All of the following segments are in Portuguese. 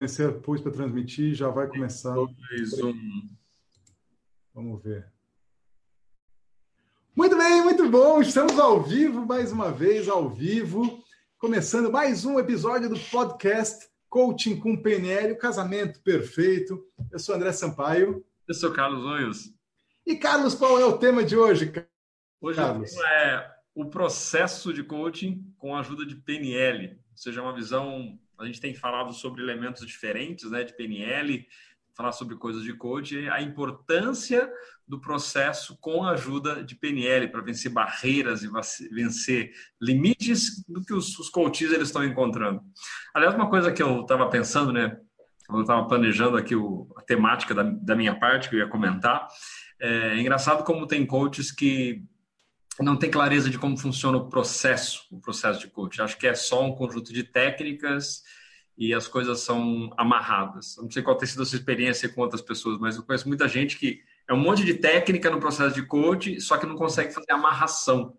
Comecei, pus para transmitir, já vai começar. Dois, um. Vamos ver. Muito bem, muito bom. Estamos ao vivo, mais uma vez, ao vivo. Começando mais um episódio do podcast Coaching com PNL, o casamento perfeito. Eu sou André Sampaio. Eu sou Carlos Onhos. E Carlos, qual é o tema de hoje? Hoje Carlos? o tema é o processo de coaching com a ajuda de PNL, ou seja, uma visão a gente tem falado sobre elementos diferentes, né, de PNL, falar sobre coisas de coaching, a importância do processo com a ajuda de PNL para vencer barreiras e vencer limites do que os, os coaches eles estão encontrando. Aliás, uma coisa que eu estava pensando, né, eu estava planejando aqui o, a temática da, da minha parte que eu ia comentar, é, é engraçado como tem coaches que não tem clareza de como funciona o processo, o processo de coaching. Acho que é só um conjunto de técnicas e as coisas são amarradas. não sei qual tem sido a sua experiência com outras pessoas, mas eu conheço muita gente que é um monte de técnica no processo de coaching, só que não consegue fazer amarração.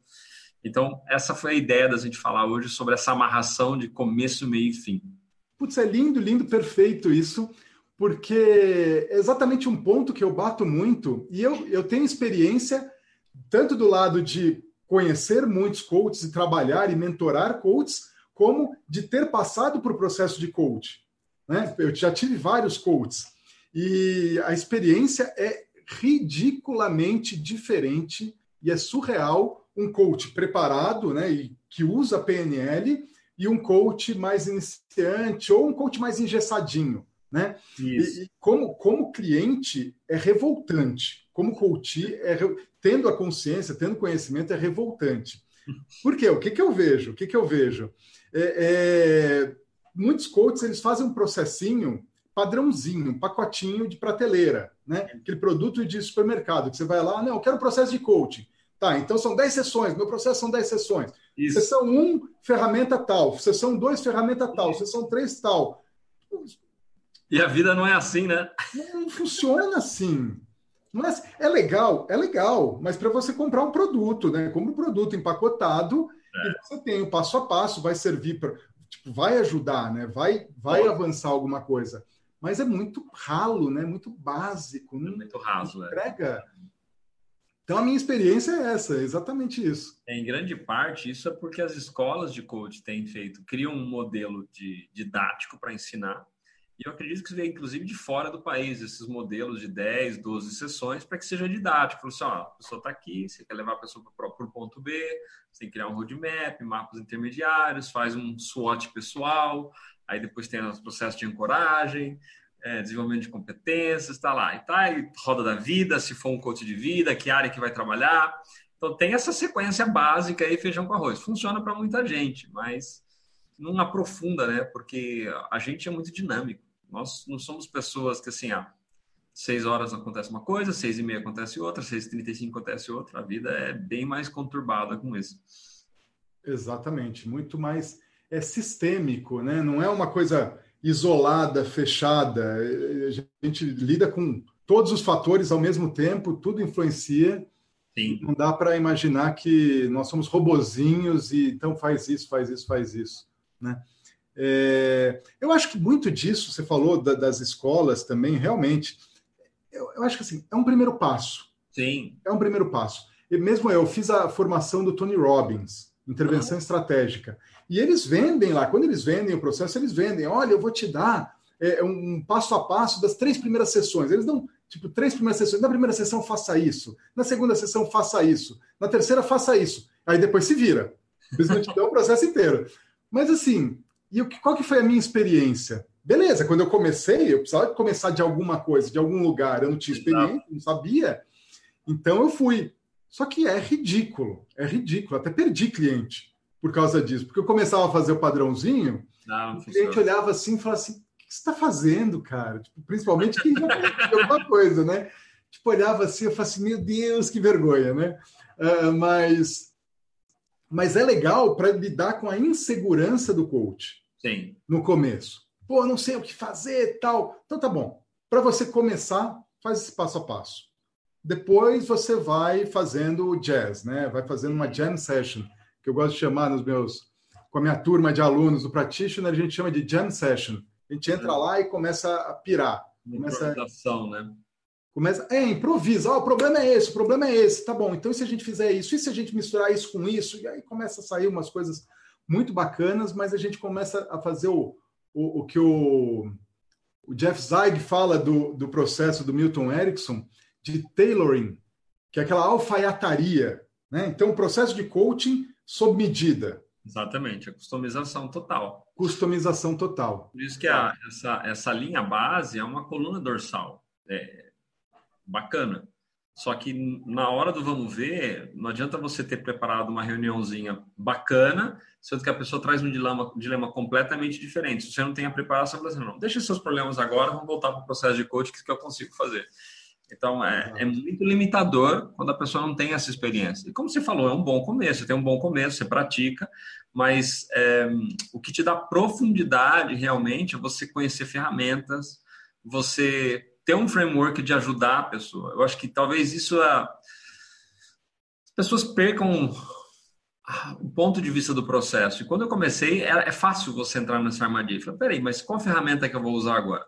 Então, essa foi a ideia da gente falar hoje sobre essa amarração de começo, meio e fim. Putz, é lindo, lindo, perfeito isso, porque é exatamente um ponto que eu bato muito, e eu, eu tenho experiência tanto do lado de conhecer muitos coaches e trabalhar e mentorar coaches, como de ter passado por processo de coach. Né? Eu já tive vários coaches e a experiência é ridiculamente diferente e é surreal um coach preparado, né, e que usa PNL e um coach mais iniciante ou um coach mais engessadinho, né? E, e, como como cliente é revoltante, como coach é tendo a consciência, tendo conhecimento, é revoltante. Por quê? O que, que eu vejo? O que, que eu vejo? É, é, muitos coaches eles fazem um processinho padrãozinho, um pacotinho de prateleira, né? Aquele produto de supermercado que você vai lá, não, eu quero um processo de coaching. Tá, então são 10 sessões, meu processo são 10 sessões. Isso. Sessão 1, ferramenta tal. Sessão 2, ferramenta tal. Sessão 3, tal. E a vida não é assim, né? Não funciona assim. Mas é, é legal, é legal, mas para você comprar um produto, né? Como um produto empacotado, é. e você tem o passo a passo, vai servir para. Tipo, vai ajudar, né? Vai, vai avançar alguma coisa. Mas é muito ralo, né? Muito básico. Não, muito raso, é. entrega. É. Então a minha experiência é essa, exatamente isso. Em grande parte, isso é porque as escolas de coach têm feito, criam um modelo de didático para ensinar e eu acredito que veio, inclusive, de fora do país, esses modelos de 10, 12 sessões, para que seja didático. Assim, ó, a pessoa está aqui, você quer levar a pessoa para o ponto B, você tem que criar um roadmap, mapas intermediários, faz um SWOT pessoal, aí depois tem os processos de ancoragem, é, desenvolvimento de competências, está lá. E tá aí, roda da vida, se for um coach de vida, que área que vai trabalhar. Então, tem essa sequência básica aí, feijão com arroz. Funciona para muita gente, mas não aprofunda, né? Porque a gente é muito dinâmico. Nós não somos pessoas que assim, ah, seis horas acontece uma coisa, seis e meia acontece outra, seis e trinta e cinco acontece outra. A vida é bem mais conturbada com isso. Exatamente, muito mais é sistêmico, né? Não é uma coisa isolada, fechada. A gente lida com todos os fatores ao mesmo tempo, tudo influencia. Sim. Não dá para imaginar que nós somos robozinhos e então faz isso, faz isso, faz isso, né? É, eu acho que muito disso, você falou da, das escolas também, realmente, eu, eu, acho que assim, é um primeiro passo. Sim. É um primeiro passo. E mesmo eu fiz a formação do Tony Robbins, intervenção uhum. estratégica. E eles vendem lá, quando eles vendem o processo, eles vendem, olha, eu vou te dar é, um passo a passo das três primeiras sessões. Eles dão, tipo, três primeiras sessões. Na primeira sessão, faça isso. Na segunda sessão, faça isso. Na terceira, faça isso. Aí depois se vira. Eles não te dão o processo inteiro. Mas assim, e qual que foi a minha experiência? Beleza, quando eu comecei, eu precisava começar de alguma coisa, de algum lugar, eu não tinha experiência, não sabia. Então eu fui. Só que é ridículo, é ridículo. Até perdi cliente por causa disso, porque eu começava a fazer o padrãozinho, não, o cliente olhava assim e falava assim: o que você está fazendo, cara? Tipo, principalmente quem já fez alguma coisa, né? Tipo, olhava assim, eu falava assim: meu Deus, que vergonha, né? Uh, mas, mas é legal para lidar com a insegurança do coach. Sim. no começo. Pô, não sei o que fazer tal. Então tá bom. Para você começar, faz esse passo a passo. Depois você vai fazendo o jazz, né? Vai fazendo uma jam session, que eu gosto de chamar nos meus com a minha turma de alunos do practitioner, a gente chama de jam session. A gente entra é. lá e começa a pirar. Começa, Improvisação, né? Começa, é, improvisa. Oh, o problema é esse, o problema é esse. Tá bom, então e se a gente fizer isso? E se a gente misturar isso com isso? E aí começa a sair umas coisas muito bacanas, mas a gente começa a fazer o, o, o que o, o Jeff Zeig fala do, do processo do Milton Erickson de tailoring, que é aquela alfaiataria. Né? Então, o processo de coaching sob medida. Exatamente, a customização total. Customização total. Por isso que a, essa, essa linha base é uma coluna dorsal. É bacana. Só que na hora do vamos ver, não adianta você ter preparado uma reuniãozinha bacana, sendo que a pessoa traz um dilema, um dilema completamente diferente. Se você não tem a preparação, você não, deixa seus problemas agora, vamos voltar para o processo de coaching que eu consigo fazer. Então, é, é, muito limitador quando a pessoa não tem essa experiência. E como você falou, é um bom começo, você tem um bom começo, você pratica, mas é, o que te dá profundidade realmente é você conhecer ferramentas, você ter um framework de ajudar a pessoa. Eu acho que talvez isso é... as pessoas percam o ponto de vista do processo. E quando eu comecei, é, é fácil você entrar nessa armadilha. Falei, peraí, mas qual ferramenta que eu vou usar agora?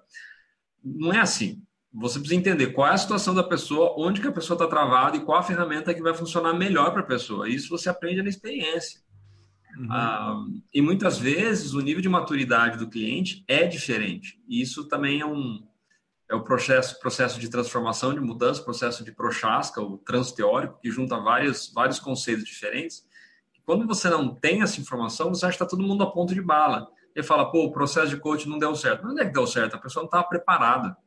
Não é assim você precisa entender qual é a situação da pessoa, onde que a pessoa está travada e qual a ferramenta que vai funcionar melhor para a pessoa. Isso você aprende na experiência. Uhum. Ah, e muitas vezes o nível de maturidade do cliente é diferente. E isso também é um é o processo, processo de transformação, de mudança, processo de Prochaska, o transteórico, que junta vários, vários conceitos diferentes. Quando você não tem essa informação, você acha que está todo mundo a ponto de bala. Ele fala, pô, o processo de coaching não deu certo. Não é que deu certo, a pessoa não estava preparada.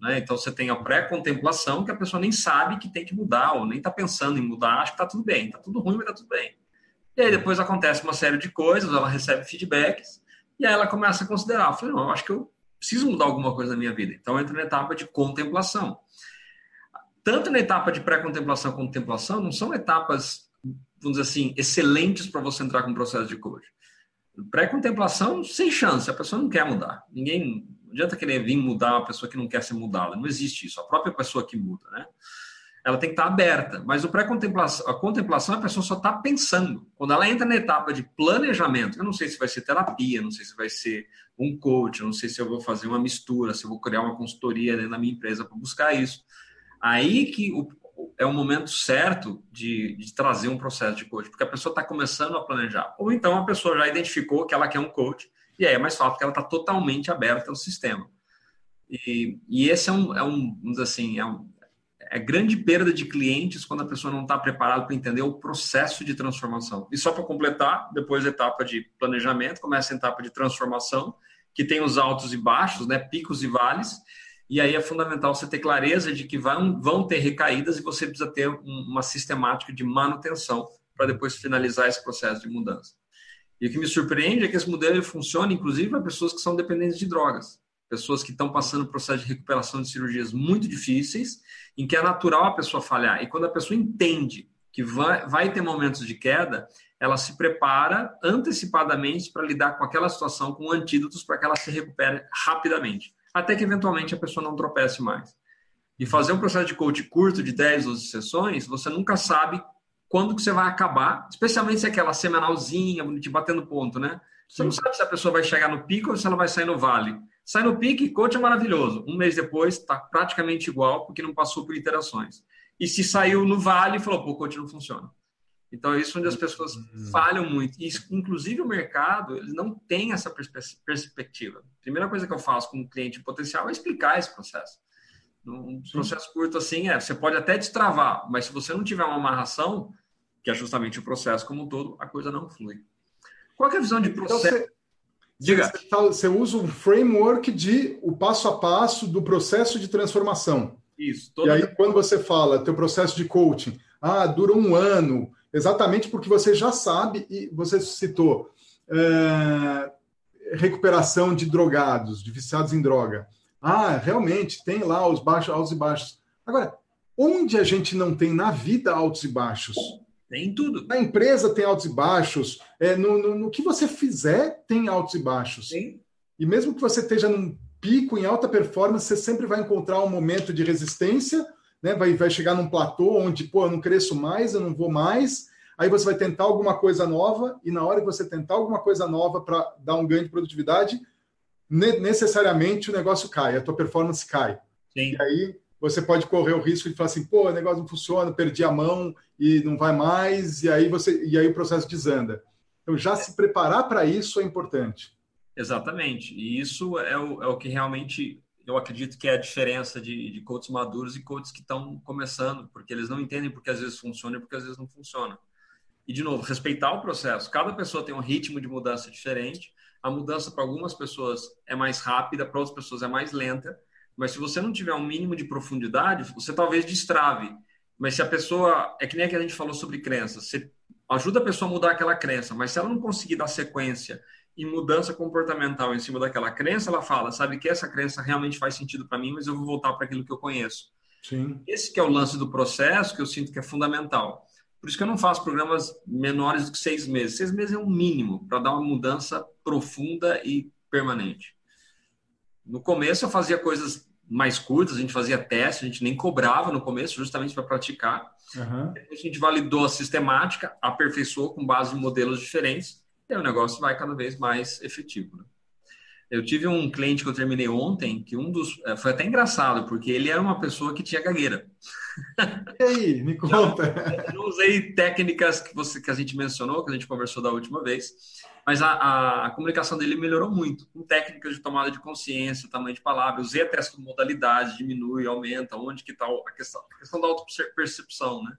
Né? Então você tem a pré-contemplação que a pessoa nem sabe que tem que mudar ou nem está pensando em mudar, acha que está tudo bem, está tudo ruim, mas está tudo bem. E aí depois acontece uma série de coisas, ela recebe feedbacks e aí ela começa a considerar, eu falei, não, eu acho que eu preciso mudar alguma coisa na minha vida. Então entra na etapa de contemplação. Tanto na etapa de pré-contemplação quanto contemplação, não são etapas, vamos dizer assim, excelentes para você entrar com o processo de coaching. Pré-contemplação, sem chance, a pessoa não quer mudar. Ninguém, não adianta querer vir mudar uma pessoa que não quer ser mudada. Não existe isso. A própria pessoa que muda, né? Ela tem que estar aberta. Mas o pré-contemplação, a contemplação, a pessoa só está pensando. Quando ela entra na etapa de planejamento, eu não sei se vai ser terapia, não sei se vai ser um coach, não sei se eu vou fazer uma mistura, se eu vou criar uma consultoria dentro da minha empresa para buscar isso. Aí que o, é o momento certo de, de, trazer um processo de coach, porque a pessoa está começando a planejar. Ou então a pessoa já identificou que ela quer um coach e aí é mais fácil porque ela está totalmente aberta ao sistema. E, e esse é um, é um, vamos dizer assim, é, um, é grande perda de clientes quando a pessoa não está preparada para entender o processo de transformação. E só para completar, depois da etapa de planejamento, começa a etapa de transformação, que tem os altos e baixos, né, picos e vales, e aí é fundamental você ter clareza de que vão, vão ter recaídas e você precisa ter uma sistemática de manutenção para depois finalizar esse processo de mudança. E o que me surpreende é que esse modelo funciona, inclusive, para pessoas que são dependentes de drogas. Pessoas que estão passando por processo de recuperação de cirurgias muito difíceis, em que é natural a pessoa falhar. E quando a pessoa entende que vai, vai ter momentos de queda, ela se prepara antecipadamente para lidar com aquela situação com antídotos para que ela se recupere rapidamente, até que eventualmente a pessoa não tropece mais. E fazer um processo de coach curto de 10, 12 sessões, você nunca sabe quando que você vai acabar, especialmente se é aquela semanalzinha, te batendo ponto, né? Você não sabe se a pessoa vai chegar no pico ou se ela vai sair no vale. Sai no pique, coach é maravilhoso. Um mês depois, está praticamente igual, porque não passou por iterações. E se saiu no vale, falou, pô, coach não funciona. Então, é isso onde as pessoas uhum. falham muito. E, inclusive, o mercado, ele não tem essa perspectiva. A primeira coisa que eu faço com um cliente potencial é explicar esse processo. Um processo curto assim, é, você pode até destravar, mas se você não tiver uma amarração, que é justamente o processo como um todo, a coisa não flui. Qual é a visão de então, processo? Então, você, Diga. Você, tá, você, usa um framework de o passo a passo do processo de transformação. Isso. Toda... E aí, quando você fala teu processo de coaching, ah, dura um ano, exatamente porque você já sabe, e você citou é, recuperação de drogados, de viciados em droga. Ah, realmente, tem lá os baixos, altos e baixos. Agora, onde a gente não tem na vida altos e baixos? Tem tudo. Na empresa tem altos e baixos. É, no, no, no, que você fizer, tem altos e baixos. Sim. E mesmo que você esteja num pico em alta performance, você sempre vai encontrar um momento de resistência, né? vai, vai chegar num platô onde, pô, eu não cresço mais, eu não vou mais. Aí você vai tentar alguma coisa nova, e na hora que você tentar alguma coisa nova para dar um ganho de produtividade, necessariamente o negócio cai, a tua performance cai. Sim. E aí você pode correr o risco de falar assim, pô, o negócio não funciona, perdi a mão e não vai mais, e aí você e aí o processo desanda. Então já se preparar para isso é importante. Exatamente. E isso é o, é o que realmente eu acredito que é a diferença de, de coaches maduros e coaches que estão começando, porque eles não entendem porque às vezes funciona e porque às vezes não funciona. E, de novo, respeitar o processo. Cada pessoa tem um ritmo de mudança diferente. A mudança para algumas pessoas é mais rápida, para outras pessoas é mais lenta. Mas se você não tiver um mínimo de profundidade, você talvez destrave. Mas se a pessoa. É que nem a que a gente falou sobre crenças. Você ajuda a pessoa a mudar aquela crença, mas se ela não conseguir dar sequência e mudança comportamental em cima daquela crença, ela fala, sabe que essa crença realmente faz sentido para mim, mas eu vou voltar para aquilo que eu conheço. Sim. Esse que é o lance do processo que eu sinto que é fundamental. Por isso que eu não faço programas menores do que seis meses. Seis meses é o um mínimo para dar uma mudança profunda e permanente. No começo eu fazia coisas mais curtas, a gente fazia teste, a gente nem cobrava no começo, justamente para praticar. Uhum. a gente validou a sistemática, aperfeiçoou com base em modelos diferentes, e aí o negócio vai cada vez mais efetivo. Né? Eu tive um cliente que eu terminei ontem, que um dos. Eh, foi até engraçado, porque ele era uma pessoa que tinha gagueira. E aí, me conta. Eu não usei técnicas que, você, que a gente mencionou, que a gente conversou da última vez, mas a, a, a comunicação dele melhorou muito, com técnicas de tomada de consciência, tamanho de palavra. usei até essa modalidade, diminui, aumenta, onde que está a questão, a questão da autopercepção, né?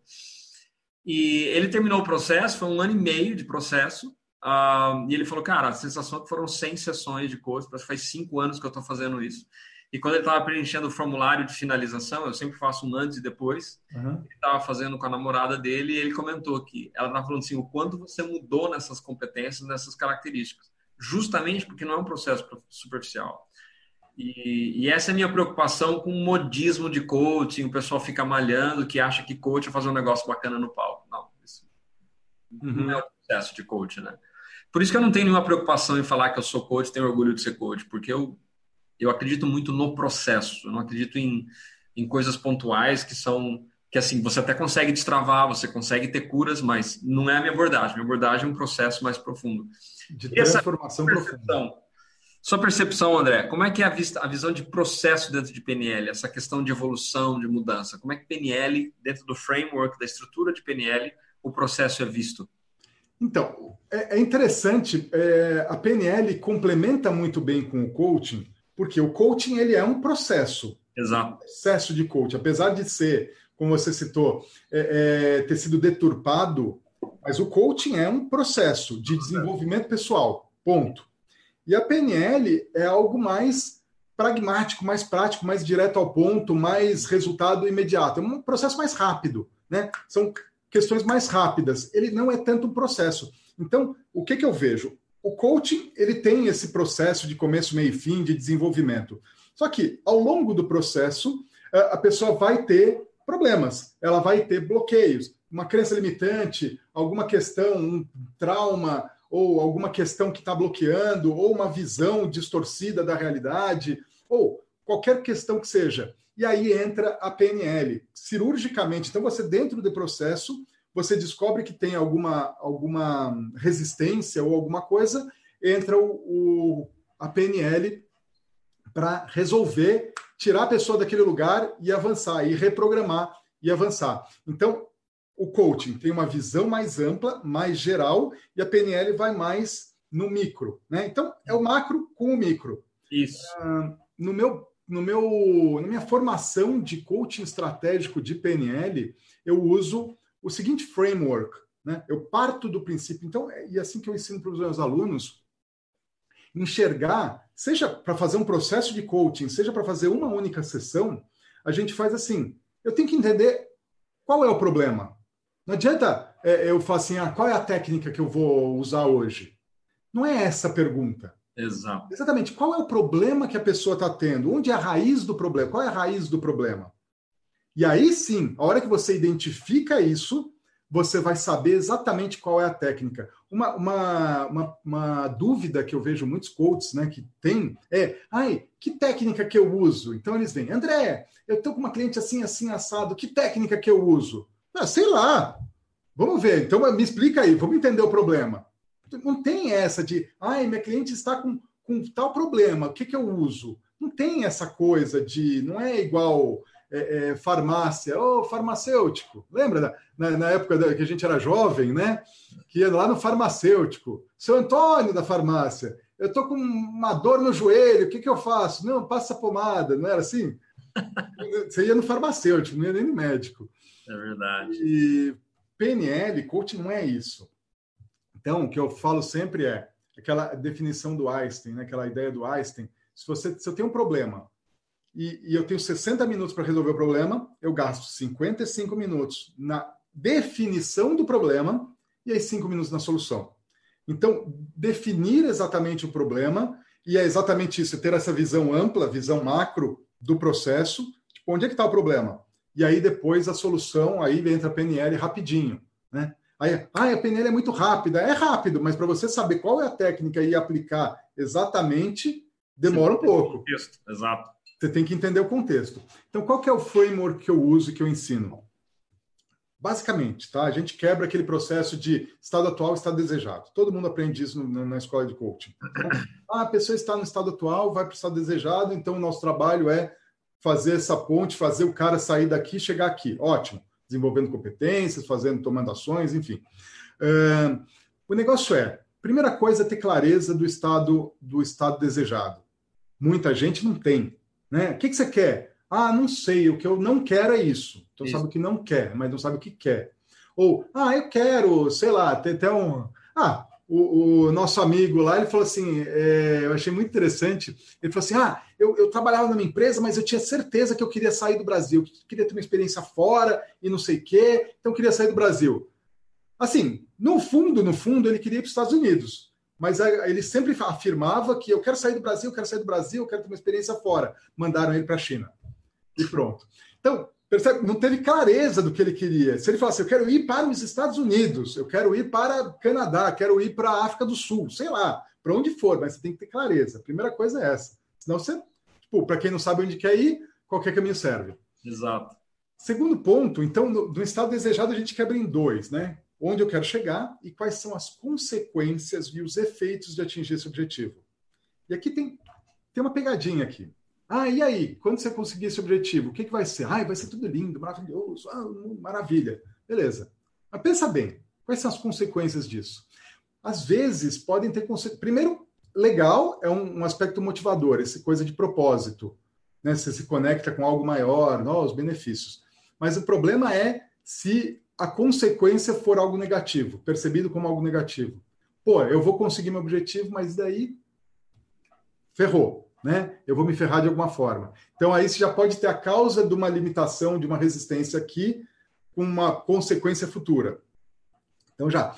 E ele terminou o processo, foi um ano e meio de processo, Uh, e ele falou, cara, a sensação é que foram 100 sessões de coach, faz cinco anos que eu estou fazendo isso. E quando ele estava preenchendo o formulário de finalização, eu sempre faço um antes e depois, uhum. ele estava fazendo com a namorada dele e ele comentou que ela estava falando assim, o quanto você mudou nessas competências, nessas características, justamente porque não é um processo superficial. E, e, essa é a minha preocupação com o modismo de coaching, o pessoal fica malhando, que acha que coach é fazer um negócio bacana no palco. Não, isso uhum. não é o processo de coach, né? Por isso que eu não tenho nenhuma preocupação em falar que eu sou coach, tenho orgulho de ser coach, porque eu, eu acredito muito no processo, eu não acredito em, em coisas pontuais que são que assim, você até consegue destravar, você consegue ter curas, mas não é a minha abordagem. Minha abordagem é um processo mais profundo. De transformação profunda. Sua percepção, André, como é que é a, vista, a visão de processo dentro de PNL, essa questão de evolução, de mudança? Como é que PNL, dentro do framework, da estrutura de PNL, o processo é visto? Então, é, é interessante, é, a PNL complementa muito bem com o coaching, porque o coaching ele é um processo. Exato. Um processo de coaching, apesar de ser, como você citou, é, é, ter sido deturpado, mas o coaching é um processo de desenvolvimento pessoal, ponto. E a PNL é algo mais pragmático, mais prático, mais direto ao ponto, mais resultado imediato. É um processo mais rápido, né? São questões mais rápidas. Ele não é tanto um processo. Então, o que, que eu vejo? O coaching ele tem esse processo de começo, meio e fim, de desenvolvimento. Só que, ao longo do processo, a pessoa vai ter problemas, ela vai ter bloqueios, uma crença limitante, alguma questão, um trauma, ou alguma questão que está bloqueando, ou uma visão distorcida da realidade, ou qualquer questão que seja. E aí entra a PNL, cirurgicamente. Então, você, dentro do processo, você descobre que tem alguma, alguma resistência ou alguma coisa, entra o, o a PNL para resolver, tirar a pessoa daquele lugar e avançar, e reprogramar e avançar. Então, o coaching tem uma visão mais ampla, mais geral, e a PNL vai mais no micro. Né? Então, é o macro com o micro. Isso. Uh, no meu no meu, na minha formação de coaching estratégico de PNL, eu uso o seguinte framework. Né? Eu parto do princípio, então, é, e é assim que eu ensino para os meus alunos, enxergar, seja para fazer um processo de coaching, seja para fazer uma única sessão, a gente faz assim: eu tenho que entender qual é o problema. Não adianta é, eu falar assim, ah, qual é a técnica que eu vou usar hoje? Não é essa a pergunta. Exato. Exatamente. Qual é o problema que a pessoa está tendo? Onde é a raiz do problema? Qual é a raiz do problema? E aí sim, a hora que você identifica isso, você vai saber exatamente qual é a técnica. Uma, uma, uma, uma dúvida que eu vejo muitos coaches né, que tem é: ai, que técnica que eu uso? Então eles vêm, André, eu estou com uma cliente assim, assim, assado, que técnica que eu uso? Ah, sei lá. Vamos ver. Então me explica aí, vamos entender o problema. Não tem essa de, ai, minha cliente está com, com tal problema, o que, que eu uso? Não tem essa coisa de. Não é igual é, é, farmácia, oh, farmacêutico. Lembra na, na época da, que a gente era jovem, né? Que ia lá no farmacêutico. Seu Antônio da farmácia, eu estou com uma dor no joelho, o que, que eu faço? Não, passa pomada, não era assim? Você ia no farmacêutico, não ia nem no médico. É verdade. E PNL, coaching não é isso. Então, o que eu falo sempre é aquela definição do Einstein, né? aquela ideia do Einstein. Se, você, se eu tenho um problema e, e eu tenho 60 minutos para resolver o problema, eu gasto 55 minutos na definição do problema e aí 5 minutos na solução. Então, definir exatamente o problema, e é exatamente isso, é ter essa visão ampla, visão macro do processo, tipo, onde é que está o problema? E aí depois a solução, aí entra a PNL rapidinho, né? Aí, ah, a PNL é muito rápida. É rápido, mas para você saber qual é a técnica e aplicar exatamente, demora um pouco. Contexto, exato. Você tem que entender o contexto. Então, qual que é o framework que eu uso e que eu ensino? Basicamente, tá? A gente quebra aquele processo de estado atual, estado desejado. Todo mundo aprende isso no, na escola de coaching. Então, ah, a pessoa está no estado atual, vai para o estado desejado, então o nosso trabalho é fazer essa ponte, fazer o cara sair daqui e chegar aqui. Ótimo. Desenvolvendo competências, fazendo, tomando ações, enfim. Uh, o negócio é, primeira coisa, ter clareza do estado do estado desejado. Muita gente não tem. Né? O que, que você quer? Ah, não sei, o que eu não quero é isso. Então isso. sabe o que não quer, mas não sabe o que quer. Ou, ah, eu quero, sei lá, ter até um. Ah, o, o, nosso amigo lá, ele falou assim: é, eu achei muito interessante. Ele falou assim: ah, eu, eu trabalhava numa empresa, mas eu tinha certeza que eu queria sair do Brasil, que queria ter uma experiência fora e não sei o quê, então eu queria sair do Brasil. Assim, no fundo, no fundo, ele queria ir para os Estados Unidos. Mas ele sempre afirmava que eu quero sair do Brasil, eu quero sair do Brasil, eu quero ter uma experiência fora. Mandaram ele para a China e pronto. Então, percebe? Não teve clareza do que ele queria. Se ele falasse, eu quero ir para os Estados Unidos, eu quero ir para o Canadá, quero ir para a África do Sul, sei lá, para onde for, mas você tem que ter clareza. A primeira coisa é essa. Senão você, tipo, para quem não sabe onde quer ir, qualquer caminho serve. Exato. Segundo ponto, então, do, do estado desejado a gente quebra em dois, né? Onde eu quero chegar e quais são as consequências e os efeitos de atingir esse objetivo. E aqui tem, tem uma pegadinha aqui. Ah, e aí? Quando você conseguir esse objetivo, o que, que vai ser? Ah, vai ser tudo lindo, maravilhoso, ah, maravilha. Beleza. Mas pensa bem, quais são as consequências disso? Às vezes podem ter consequências. Primeiro, legal é um, um, aspecto motivador, essa coisa de propósito. Né? Você se conecta com algo maior, não, os benefícios. Mas o problema é se a consequência for algo negativo, percebido como algo negativo. Pô, eu vou conseguir meu objetivo, mas daí ferrou né? Eu vou me ferrar de alguma forma. Então aí você já pode ter a causa de uma limitação, de uma resistência aqui, com uma consequência futura. Então já.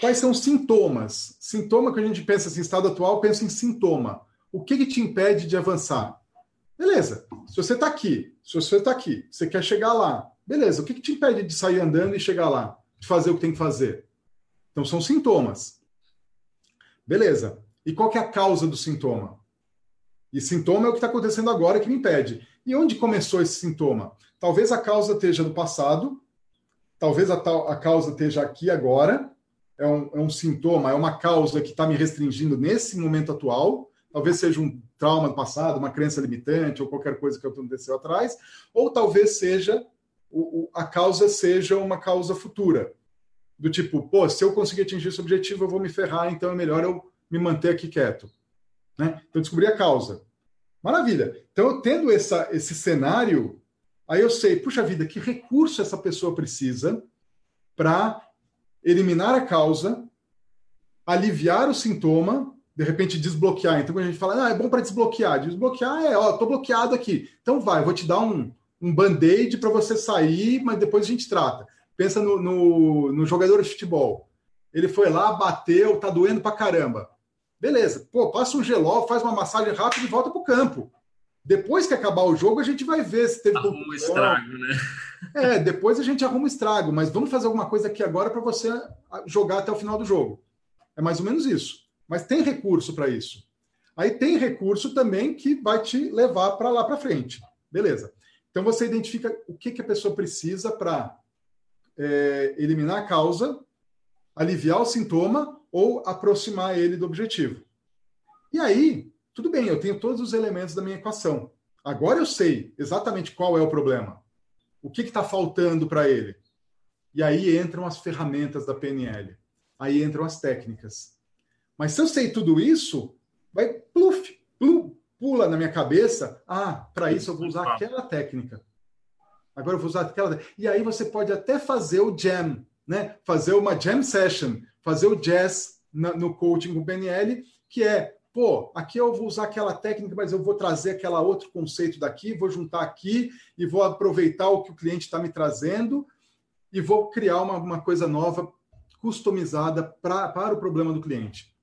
Quais são os sintomas? Sintoma que a gente pensa assim, estado atual, pensa em sintoma. O que, que te impede de avançar? Beleza. Se você está aqui, se você está aqui, você quer chegar lá, beleza. O que, que te impede de sair andando e chegar lá? De fazer o que tem que fazer? Então são sintomas. Beleza. E qual que é a causa do sintoma? E sintoma é o que está acontecendo agora que me impede. E onde começou esse sintoma? Talvez a causa esteja no passado, talvez a, a causa esteja aqui agora, é um, é um sintoma, é uma causa que está me restringindo nesse momento atual, talvez seja um trauma do passado, uma crença limitante ou qualquer coisa que aconteceu atrás, ou talvez seja o, o, a causa seja uma causa futura, do tipo, pô, se eu conseguir atingir esse objetivo, eu vou me ferrar, então é melhor eu me manter aqui quieto. Né? Então, descobri a causa. Maravilha. Então, eu tendo essa, esse cenário, aí eu sei, puxa vida, que recurso essa pessoa precisa para eliminar a causa, aliviar o sintoma, de repente desbloquear. Então, quando a gente fala, ah, é bom para desbloquear. Desbloquear é, ó, tô bloqueado aqui. Então, vai, vou te dar um, um band-aid para você sair, mas depois a gente trata. Pensa no, no, no jogador de futebol. Ele foi lá, bateu, tá doendo pra caramba. Beleza, pô, passa um gelol, faz uma massagem rápida e volta para o campo. Depois que acabar o jogo, a gente vai ver se teve. Arruma um estrago, né? É, depois a gente arruma o estrago, mas vamos fazer alguma coisa aqui agora para você jogar até o final do jogo. É mais ou menos isso. Mas tem recurso para isso. Aí tem recurso também que vai te levar para lá para frente. Beleza. Então você identifica o que, que a pessoa precisa para é, eliminar a causa, aliviar o sintoma ou aproximar ele do objetivo. E aí, tudo bem, eu tenho todos os elementos da minha equação. Agora eu sei exatamente qual é o problema. O que está faltando para ele? E aí entram as ferramentas da PNL. Aí entram as técnicas. Mas se eu sei tudo isso, vai pluf, pluf, pula na minha cabeça. Ah, para isso eu vou usar aquela técnica. Agora eu vou usar aquela. E aí você pode até fazer o jam, né? Fazer uma jam session, fazer o jazz no coaching com PNL, que é, pô, aqui eu vou usar aquela técnica, mas eu vou trazer aquela outro conceito daqui, vou juntar aqui e vou aproveitar o que o cliente está me trazendo e vou criar uma, uma coisa nova, customizada pra, para o problema do cliente.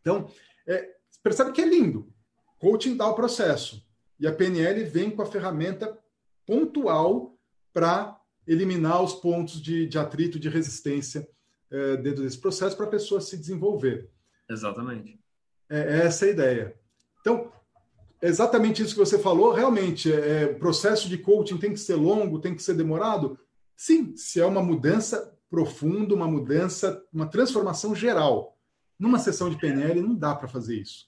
Então, é, percebe que é lindo. Coaching dá o processo. E a PNL vem com a ferramenta pontual para eliminar os pontos de, de, atrito, de resistência é, dentro desse processo para a pessoa se desenvolver. Exatamente. É, é essa a ideia. Então, exatamente isso que você falou, realmente, é, o processo de coaching tem que ser longo, tem que ser demorado? Sim, se é uma mudança profunda, uma mudança, uma transformação geral. Numa sessão de PNL não dá para fazer isso.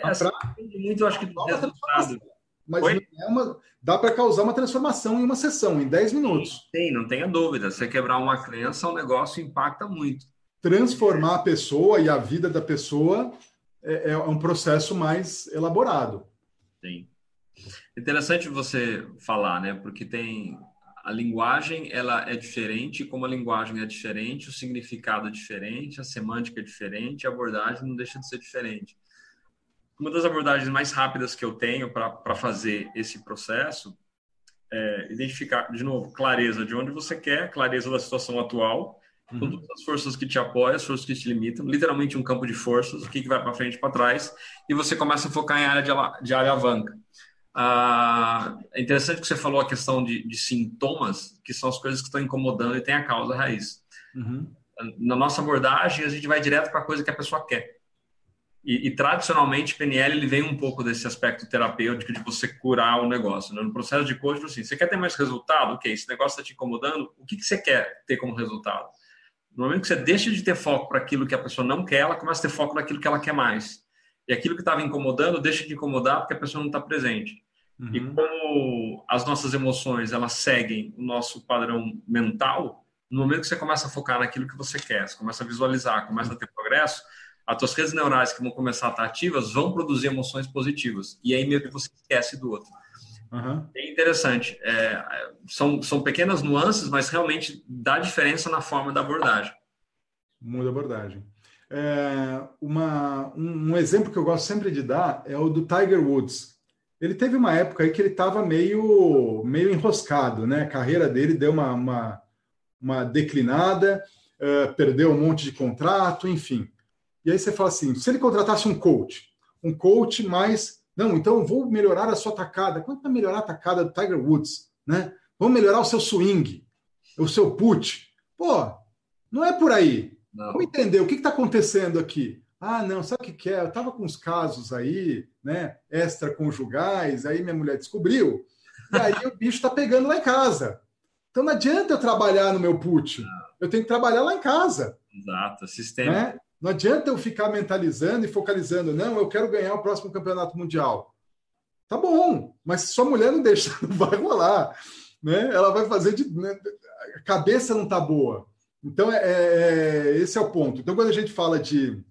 Pra... muito, eu acho que resultado. Mas é uma, dá para causar uma transformação em uma sessão, em 10 minutos. Sim, não tenha dúvida. Você quebrar uma crença, o negócio impacta muito. Transformar a pessoa e a vida da pessoa é, é um processo mais elaborado. Sim. Interessante você falar, né? Porque tem a linguagem ela é diferente, como a linguagem é diferente, o significado é diferente, a semântica é diferente, a abordagem não deixa de ser diferente. Uma das abordagens mais rápidas que eu tenho para fazer esse processo é identificar, de novo, clareza de onde você quer, clareza da situação atual, uhum. todas as forças que te apoiam, as forças que te limitam, literalmente um campo de forças, o que, que vai para frente e para trás, e você começa a focar em área de, de alavanca. Ah, é interessante que você falou a questão de, de, sintomas, que são as coisas que estão incomodando e tem a causa raiz. Uhum. Na nossa abordagem, a gente vai direto para a coisa que a pessoa quer. E, e, tradicionalmente, PNL ele vem um pouco desse aspecto terapêutico de você curar o negócio. Né? No processo de coaching, assim, você quer ter mais resultado? Ok, esse negócio está te incomodando, o que, que você quer ter como resultado? No momento que você deixa de ter foco para aquilo que a pessoa não quer, ela começa a ter foco naquilo que ela quer mais. E aquilo que estava incomodando deixa de incomodar porque a pessoa não está presente. Uhum. E como as nossas emoções elas seguem o nosso padrão mental, no momento que você começa a focar naquilo que você quer, você começa a visualizar, começa a ter progresso, as suas redes neurais que vão começar a estar ativas vão produzir emoções positivas. E aí meio que você esquece do outro. Uhum. É interessante. É, são, são pequenas nuances, mas realmente dá diferença na forma da abordagem. Muda a abordagem. É, uma, um, um exemplo que eu gosto sempre de dar é o do Tiger Woods, ele teve uma época aí que ele estava meio, meio enroscado, né? A carreira dele deu uma, uma, uma declinada, uh, perdeu um monte de contrato, enfim. E aí você fala assim: se ele contratasse um coach, um coach mais. Não, então vou melhorar a sua tacada. Quanto vai melhorar a tacada do Tiger Woods? Né? Vamos melhorar o seu swing, o seu put. Pô, não é por aí. Não. Vamos entender o que está acontecendo aqui. Ah, não, sabe o que, que é? Eu estava com uns casos aí, né, extraconjugais, aí minha mulher descobriu, e aí o bicho está pegando lá em casa. Então não adianta eu trabalhar no meu put, eu tenho que trabalhar lá em casa. Exato, sistema. Né? Não adianta eu ficar mentalizando e focalizando, não, eu quero ganhar o próximo campeonato mundial. Tá bom, mas se sua mulher não deixa, não vai rolar. Né? Ela vai fazer de. Né? A cabeça não tá boa. Então, é, é, esse é o ponto. Então, quando a gente fala de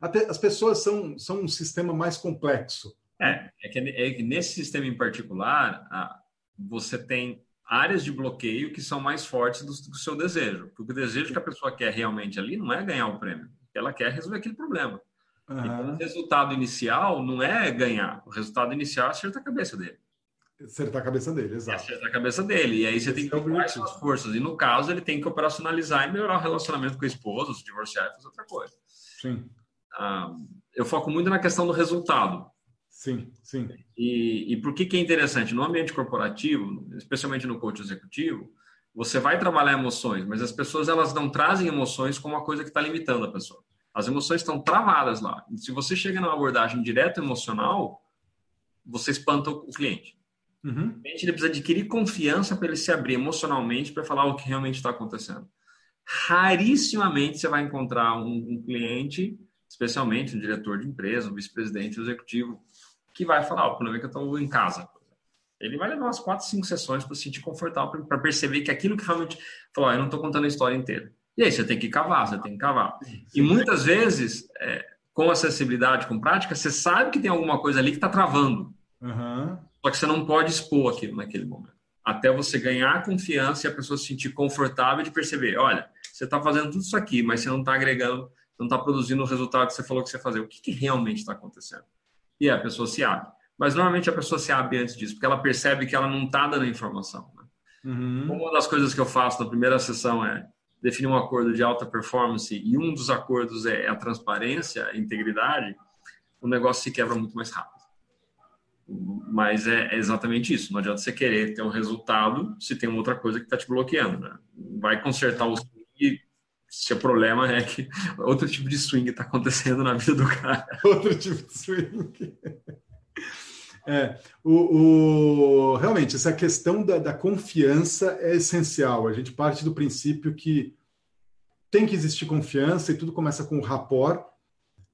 até as pessoas são, são um sistema mais complexo. É, é que, é que nesse sistema em particular, a, você tem áreas de bloqueio que são mais fortes do, do, seu desejo. Porque o desejo que a pessoa quer realmente ali não é ganhar o prêmio, ela quer resolver aquele problema. Uhum. Então, o resultado inicial não é ganhar, o resultado inicial é acertar a cabeça dele. Acertar a cabeça dele, exato. É acertar a cabeça dele. E aí você Esse tem que ver quais são as forças. E no caso, ele tem que operacionalizar e melhorar o relacionamento com a esposa, se divorciar e fazer outra coisa. Sim ah, eu foco muito na questão do resultado. Sim, sim. E, e por que, que é interessante? No ambiente corporativo, especialmente no coach executivo, você vai trabalhar emoções, mas as pessoas elas não trazem emoções como uma coisa que está limitando a pessoa. As emoções estão travadas lá. Se você chega numa abordagem direta emocional, você espanta o cliente. Uhum. O cliente ele precisa adquirir confiança para ele se abrir emocionalmente para falar o que realmente está acontecendo. Rarissimamente você vai encontrar um, um cliente especialmente um diretor de empresa, um vice-presidente, um executivo, que vai falar: o problema é que eu estou em casa. Ele vai levar umas quatro, cinco sessões para se sentir confortável, para perceber que aquilo que realmente falou, eu não estou contando a história inteira. E aí você tem que cavar, você tem que cavar. E muitas vezes, é, com acessibilidade, com prática, você sabe que tem alguma coisa ali que está travando. Uhum. Só que você não pode expor aquilo naquele momento. Até você ganhar confiança e a pessoa se sentir confortável de perceber, olha, você está fazendo tudo isso aqui, mas você não está agregando, não está produzindo o resultado que você falou que você ia fazer. O que, que realmente está acontecendo? E a pessoa se abre. Mas normalmente a pessoa se abre antes disso, porque ela percebe que ela não está dando informação. Né? Uhum. Uma das coisas que eu faço na primeira sessão é definir um acordo de alta performance e um dos acordos é a transparência, a integridade, o negócio se quebra muito mais rápido. Mas é, exatamente isso. Não adianta você querer ter um resultado se tem outra coisa que está te bloqueando. Né? Vai consertar o se o problema é que outro tipo de swing está acontecendo na vida do cara. Outro tipo de swing. É, o, o, realmente, essa questão da, da, confiança é essencial. A gente parte do princípio que tem que existir confiança e tudo começa com o rapport.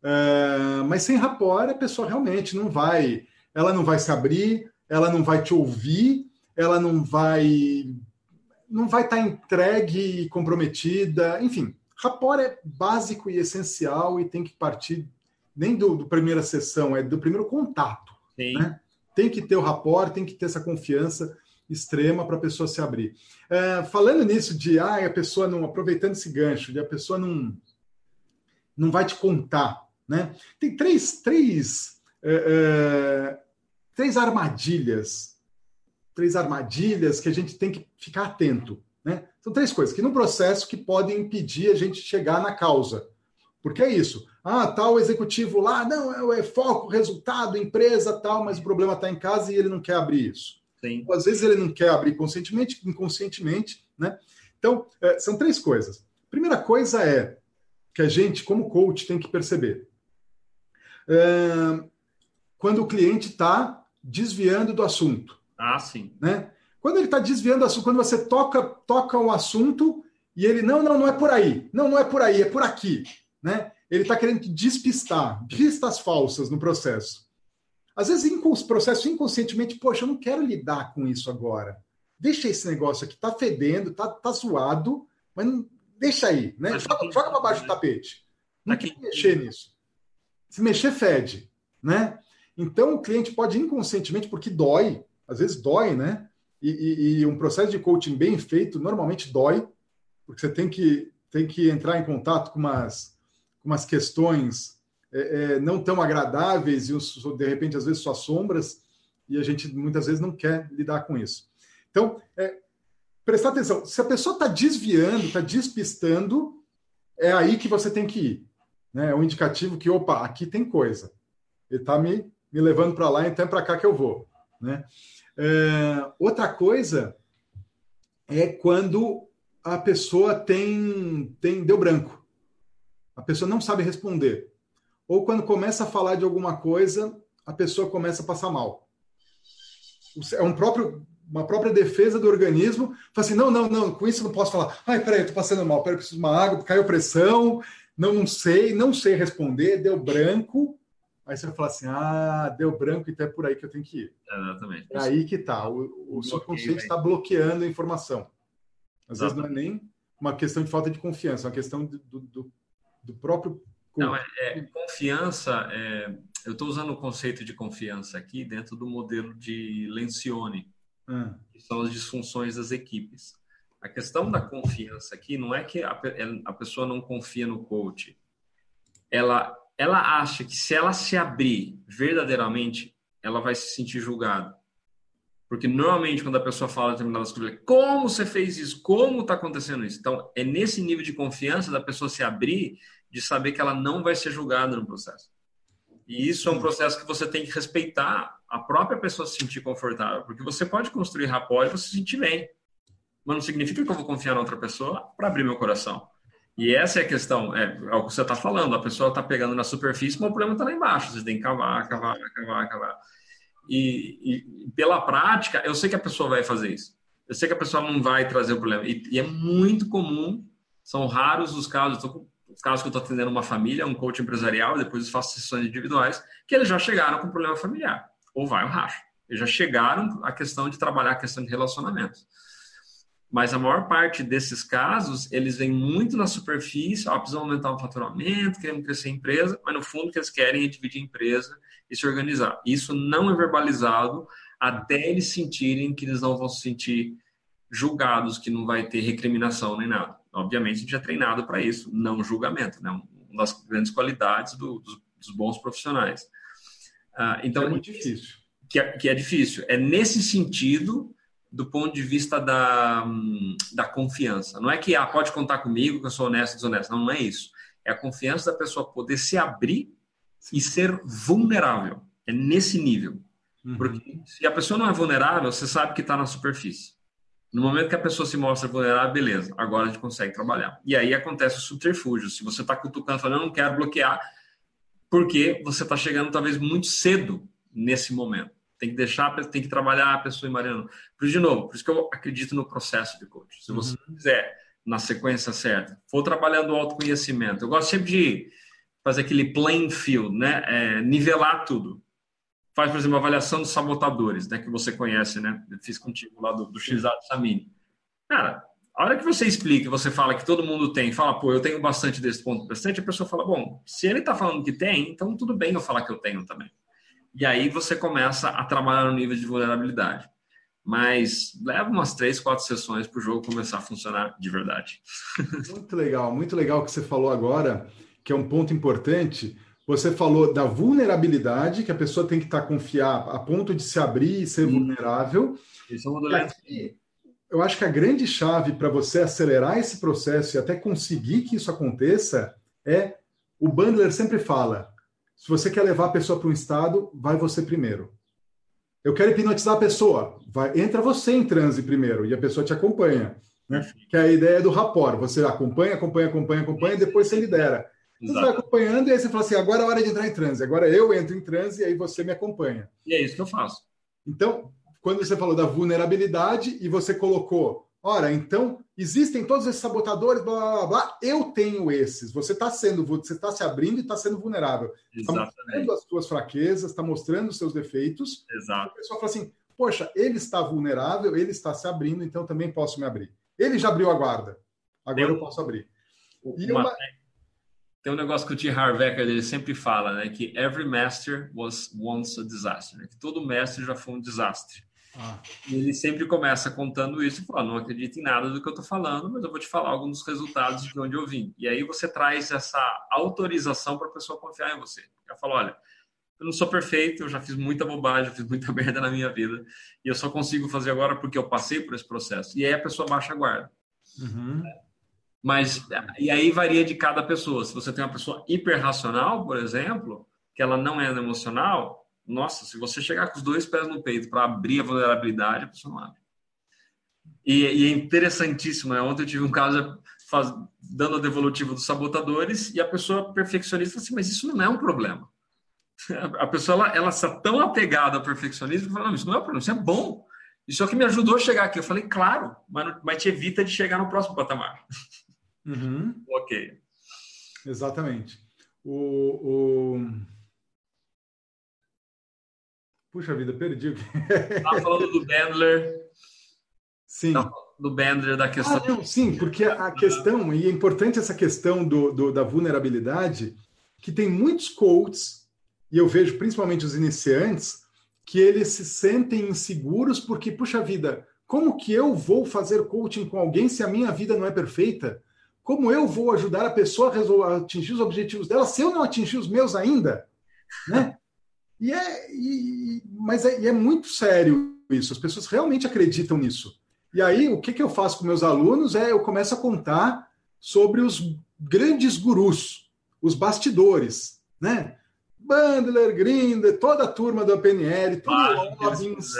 É, mas sem rapport, a pessoa realmente não vai, ela não vai se abrir, ela não vai te ouvir, ela não vai, não vai estar entregue e comprometida. Enfim, rapport é básico e essencial e tem que partir nem do, do primeira sessão, é do primeiro contato. Né? Tem que ter o rapport, tem que ter essa confiança extrema para a pessoa se abrir. É, falando nisso de ah, a pessoa não, aproveitando esse gancho, de a pessoa não, não vai te contar, né? Tem três, três, é, é, três armadilhas, três armadilhas que a gente tem que ficar atento, né? São três coisas que no processo que podem impedir a gente chegar na causa. Porque é isso. Ah, tal executivo lá, não, é, é foco, resultado, empresa, tal, mas o problema está em casa e ele não quer abrir isso. Sim. Ou, às vezes ele não quer abrir conscientemente, inconscientemente, né? Então, é, são três coisas. Primeira coisa é que a gente, como coach, tem que perceber. É, quando o cliente está desviando do assunto. Ah, sim. Né? Quando ele está desviando do assunto, quando você toca, toca um assunto e ele, não, não, não é por aí. Não, não é por aí, é por aqui né? Ele está querendo despistar, pistas falsas no processo. Às vezes, o processo inconscientemente, poxa, eu não quero lidar com isso agora. Deixa esse negócio aqui, tá fedendo, tá, tá zoado, mas não, deixa aí, né? Mas joga, joga para baixo do tapete. Não tem que mexer nisso. Se mexer, fede, né? Então, o cliente pode inconscientemente, porque dói, às vezes dói, né? E, e, e, um processo de coaching bem feito normalmente dói, porque você tem que, tem que entrar em contato com umas, umas questões é, é, não tão agradáveis e, de repente, às vezes, só sombras, e a gente muitas vezes não quer lidar com isso. Então, é, prestar atenção. Se a pessoa está desviando, está despistando, é aí que você tem que ir. Né? É um indicativo que, opa, aqui tem coisa. Ele está me, me levando para lá, então é para cá que eu vou. Né? É, outra coisa é quando a pessoa tem, tem deu branco. A pessoa não sabe responder. Ou quando começa a falar de alguma coisa, a pessoa começa a passar mal. É um próprio, uma própria defesa do organismo. Fala assim: não, não, não, com isso não posso falar. Ai, peraí, eu tô passando mal, peraí, preciso de uma água, caiu pressão, não, não sei, não sei responder, deu branco. Aí você vai falar assim: ah, deu branco, então é por aí que eu tenho que ir. Exatamente. É aí que tá. O, o subconsciente está bloqueando a informação. Às Exatamente. vezes não é nem uma questão de falta de confiança, é uma questão do, do, do próprio. Não, é, é confiança. É, eu estou usando o conceito de confiança aqui dentro do modelo de Lencioni, hum. que são as disfunções das equipes. A questão da confiança aqui não é que a, a pessoa não confia no coach. Ela, ela acha que se ela se abrir verdadeiramente, ela vai se sentir julgada. Porque normalmente quando a pessoa fala determinadas coisas, como você fez isso? Como está acontecendo isso? Então, é nesse nível de confiança da pessoa se abrir, de saber que ela não vai ser julgada no processo. E isso é um processo que você tem que respeitar a própria pessoa se sentir confortável, porque você pode construir rapport e você se sentir bem. Mas não significa que eu vou confiar na outra pessoa para abrir meu coração. E essa é a questão, é, é o que você está falando. A pessoa está pegando na superfície, mas o problema está lá embaixo. Você tem que cavar, cavar, cavar, cavar. E, e, pela prática, eu sei que a pessoa vai fazer isso. Eu sei que a pessoa não vai trazer o problema. E, e é muito comum, são raros os casos. Eu estou caso que eu estou atendendo uma família, um coach empresarial, depois faço sessões individuais, que eles já chegaram com problema familiar, ou vai o racho. Eles já chegaram a questão de trabalhar a questão de relacionamento. Mas a maior parte desses casos, eles vêm muito na superfície, ó, precisam aumentar o faturamento, querem crescer a empresa, mas no fundo o que eles querem é dividir a empresa e se organizar. Isso não é verbalizado até eles sentirem que eles não vão se sentir julgados, que não vai ter recriminação nem nada. Obviamente, a gente é treinado para isso, não julgamento, né? uma das grandes qualidades do, dos, dos, bons profissionais. Ah, então, é muito difícil. Que é, que é difícil. É nesse sentido do ponto de vista da, da confiança. Não é que ah, pode contar comigo, que eu sou honesto, desonesto. Não, não é isso. É a confiança da pessoa poder se abrir e ser vulnerável. É nesse nível. Uhum. Porque se a pessoa não é vulnerável, você sabe que está na superfície. No momento que a pessoa se mostra vulnerável, beleza, agora a gente consegue trabalhar. E aí acontece o subterfúgio. Se você está cutucando, falando, eu não quero bloquear, porque você está chegando talvez muito cedo nesse momento. Tem que deixar, tem que trabalhar a pessoa em Mariano. Por de novo, por isso que eu acredito no processo de coach. Se você uhum. quiser, na sequência certa, for trabalhando o autoconhecimento. Eu gosto sempre de fazer aquele playing field, né? É, nivelar tudo. Faz, por exemplo, a avaliação dos sabotadores, né? Que você conhece, né? Eu fiz contigo lá do, do XA do Samini. Cara, a hora que você explica, você fala que todo mundo tem, fala, pô, eu tenho bastante desse ponto bastante, a pessoa fala, bom, se ele está falando que tem, então tudo bem eu falar que eu tenho também. E aí você começa a trabalhar no nível de vulnerabilidade. Mas leva umas três, quatro sessões para o jogo começar a funcionar de verdade. Muito legal, muito legal o que você falou agora, que é um ponto importante. Você falou da vulnerabilidade, que a pessoa tem que estar tá confiar a ponto de se abrir e ser Sim. vulnerável. Isso é um aqui, eu acho que a grande chave para você acelerar esse processo e até conseguir que isso aconteça é o Bandler sempre fala: se você quer levar a pessoa para um estado, vai você primeiro. Eu quero hipnotizar a pessoa, vai, entra você em transe primeiro e a pessoa te acompanha. Né? Que é a ideia do rapport. Você acompanha, acompanha, acompanha, acompanha, e depois você lidera. Você vai acompanhando e aí você fala assim: agora é hora de entrar em transe. Agora eu entro em transe e aí você me acompanha. E é isso que eu faço. Então, quando você falou da vulnerabilidade e você colocou Ora, então, existem todos esses sabotadores, blá, blá, blá, eu tenho esses. Você está sendo, você está se abrindo e está sendo vulnerável. Está mostrando as suas fraquezas, está mostrando os seus defeitos. Exato. A pessoa fala assim, poxa, ele está vulnerável, ele está se abrindo, então também posso me abrir. Ele já abriu a guarda, agora tem, eu posso abrir. E uma, uma... Tem um negócio que o T. Harvecker ele sempre fala, né, que every master was once a disaster, né, que todo mestre já foi um desastre. Ah. Ele sempre começa contando isso e fala: não acredito em nada do que eu estou falando, mas eu vou te falar alguns dos resultados de onde eu vim. E aí você traz essa autorização para a pessoa confiar em você. Ela fala: olha, eu não sou perfeito, eu já fiz muita bobagem, fiz muita merda na minha vida, e eu só consigo fazer agora porque eu passei por esse processo. E aí a pessoa baixa a guarda. Uhum. Mas, e aí varia de cada pessoa. Se você tem uma pessoa hiperracional, por exemplo, que ela não é emocional, nossa, se você chegar com os dois pés no peito para abrir a vulnerabilidade, a pessoa não abre. E, e, é interessantíssimo, né? Ontem eu tive um caso faz, dando a devolutiva dos sabotadores e a pessoa perfeccionista assim, mas isso não é um problema. A pessoa, ela, ela está tão apegada ao perfeccionismo que fala, não, isso não é um problema, isso é bom. Isso é o que me ajudou a chegar aqui. Eu falei, claro, mas, mas te evita de chegar no próximo patamar. Uhum. ok. Exatamente. o... o... Puxa vida, perdi o que. Estava falando do Bandler. Sim. do Bandler, da questão. Ah, não, sim, porque a questão, e é importante essa questão do, do, da vulnerabilidade, que tem muitos coaches, e eu vejo principalmente os iniciantes, que eles se sentem inseguros porque, puxa vida, como que eu vou fazer coaching com alguém se a minha vida não é perfeita? Como eu vou ajudar a pessoa a, resolver, a atingir os objetivos dela se eu não atingir os meus ainda? Né? E é, e, mas é, é muito sério isso, as pessoas realmente acreditam nisso. E aí, o que, que eu faço com meus alunos é eu começo a contar sobre os grandes gurus, os bastidores, né? Bandler, Grinder, toda a turma do PNL, tudo ah, Robbins.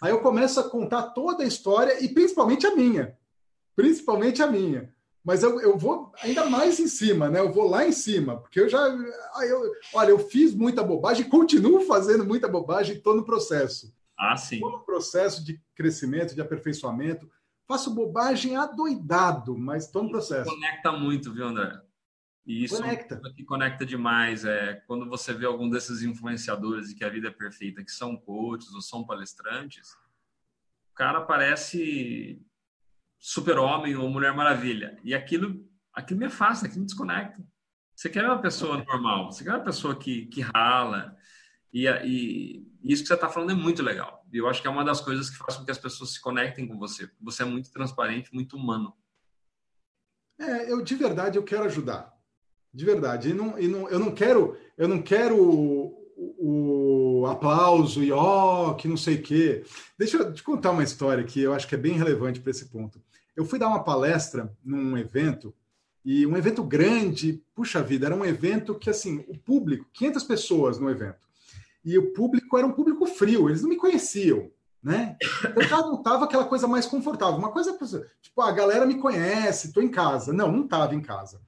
Aí eu começo a contar toda a história e principalmente a minha. Principalmente a minha mas eu, eu vou ainda mais em cima, né? Eu vou lá em cima, porque eu já. Eu, olha, eu fiz muita bobagem, continuo fazendo muita bobagem, estou no processo. Ah, sim. Estou no processo de crescimento, de aperfeiçoamento. Faço bobagem adoidado, mas estou no processo. Conecta muito, viu, André? E isso conecta. É que conecta demais. É quando você vê algum desses influenciadores de que a vida é perfeita, que são coaches ou são palestrantes, o cara parece super-homem ou mulher maravilha. E aquilo, aquilo me afasta, aquilo me desconecta. Você quer uma pessoa normal, você quer uma pessoa que, que rala. E, e isso que você está falando é muito legal. E eu acho que é uma das coisas que faz com que as pessoas se conectem com você. Você é muito transparente, muito humano. É, eu de verdade eu quero ajudar. De verdade. E não, e não, eu não quero, eu não quero o, o aplauso e ó, oh, que não sei o quê. Deixa eu te contar uma história que eu acho que é bem relevante para esse ponto. Eu fui dar uma palestra num evento e um evento grande, puxa vida, era um evento que assim, o público, 500 pessoas no evento. E o público era um público frio, eles não me conheciam né? Eu já não tava aquela coisa mais confortável. Uma coisa, tipo, a galera me conhece, estou em casa. Não, não estava em casa.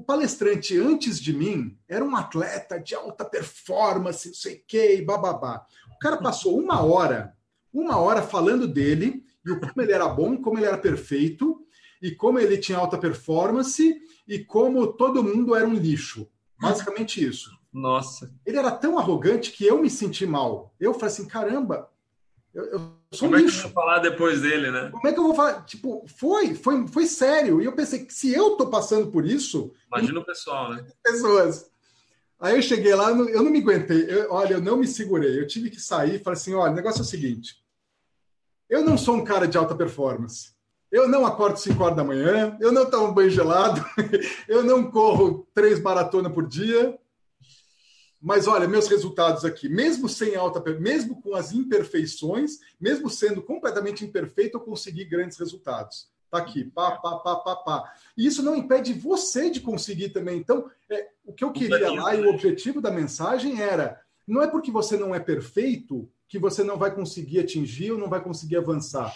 O palestrante antes de mim era um atleta de alta performance, não sei o que, bababá. O cara passou uma hora, uma hora falando dele, e como ele era bom, como ele era perfeito, e como ele tinha alta performance, e como todo mundo era um lixo. Basicamente isso. Nossa. Ele era tão arrogante que eu me senti mal. Eu falei assim: caramba, eu, eu sou Como um é que eu vou falar depois dele, né? Como é que eu vou falar? Tipo, foi, foi, foi sério. E eu pensei que se eu tô passando por isso. Imagina o pessoal, né? Pessoas. Aí eu cheguei lá, eu não me aguentei. Eu, olha, eu não me segurei. Eu tive que sair e falei assim: olha, o negócio é o seguinte. Eu não sou um cara de alta performance. Eu não acordo 5 horas da manhã, eu não tomo banho gelado, eu não corro três maratonas por dia, mas olha, meus resultados aqui, mesmo sem alta, mesmo com as imperfeições, mesmo sendo completamente imperfeito, eu consegui grandes resultados. Tá aqui, pá, pá, pá, pá, pá. E isso não impede você de conseguir também. Então, é, o que eu queria lá e o objetivo da mensagem era: não é porque você não é perfeito que você não vai conseguir atingir ou não vai conseguir avançar.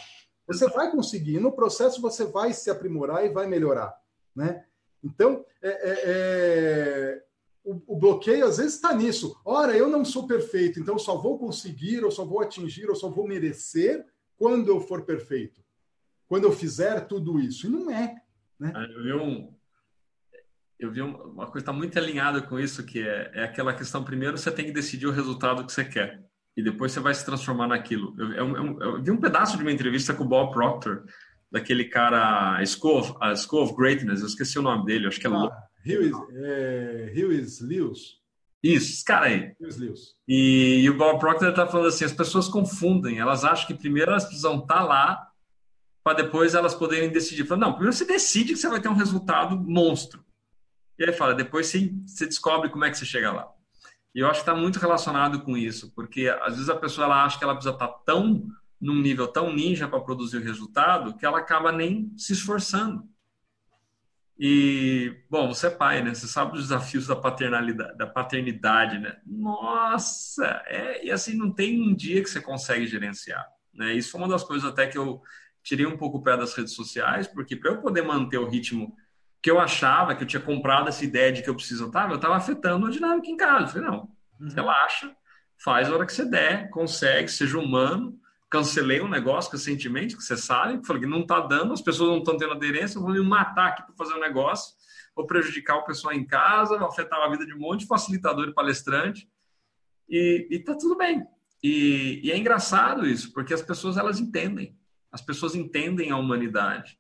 Você vai conseguir. No processo, você vai se aprimorar e vai melhorar. Né? Então, é, é, é o, o, bloqueio às vezes está nisso. Ora, eu não sou perfeito, então eu só vou conseguir, eu só vou atingir, eu só vou merecer quando eu for perfeito. Quando eu fizer tudo isso. E não é. Né? Ah, eu vi, um, eu vi uma coisa que está muito alinhada com isso, que é, é aquela questão, primeiro você tem que decidir o resultado que você quer. E depois você vai se transformar naquilo. Eu, eu, eu, eu vi um pedaço de uma entrevista com o Bob Proctor, daquele cara, School of, uh, School of Greatness, eu esqueci o nome dele, acho que é ah. Hughes, é, Hughes Lewis. Isso, esse cara aí. Hughes Lewis. E, e o Bob Proctor está falando assim: as pessoas confundem, elas acham que primeiro elas precisam estar tá lá para depois elas poderem decidir. Fala, não, primeiro você decide que você vai ter um resultado monstro. E aí fala, depois sim, você descobre como é que você chega lá. E eu acho que está muito relacionado com isso, porque às vezes a pessoa ela acha que ela precisa estar tá tão num nível tão ninja para produzir o resultado que ela acaba nem se esforçando. E, bom, você é pai, né? Você sabe os desafios da paternalidade, da paternidade, né? Nossa! É, e assim, não tem um dia que você consegue gerenciar, né? Isso foi uma das coisas até que eu tirei um pouco o pé das redes sociais, porque para eu poder manter o ritmo que eu achava, que eu tinha comprado essa ideia de que eu preciso estar, eu estava afetando a dinâmica em casa. Eu falei, não, uhum. relaxa, faz a hora que você der, consegue, seja humano, cancelei um negócio recentemente, que você sabe, falei que não está dando, as pessoas não estão tendo aderência, vou me matar aqui para fazer um negócio, vou prejudicar o pessoal em casa, vou afetar a vida de um monte de facilitador e palestrante, e, e tá tudo bem. E, e, é engraçado isso, porque as pessoas elas entendem, as pessoas entendem a humanidade.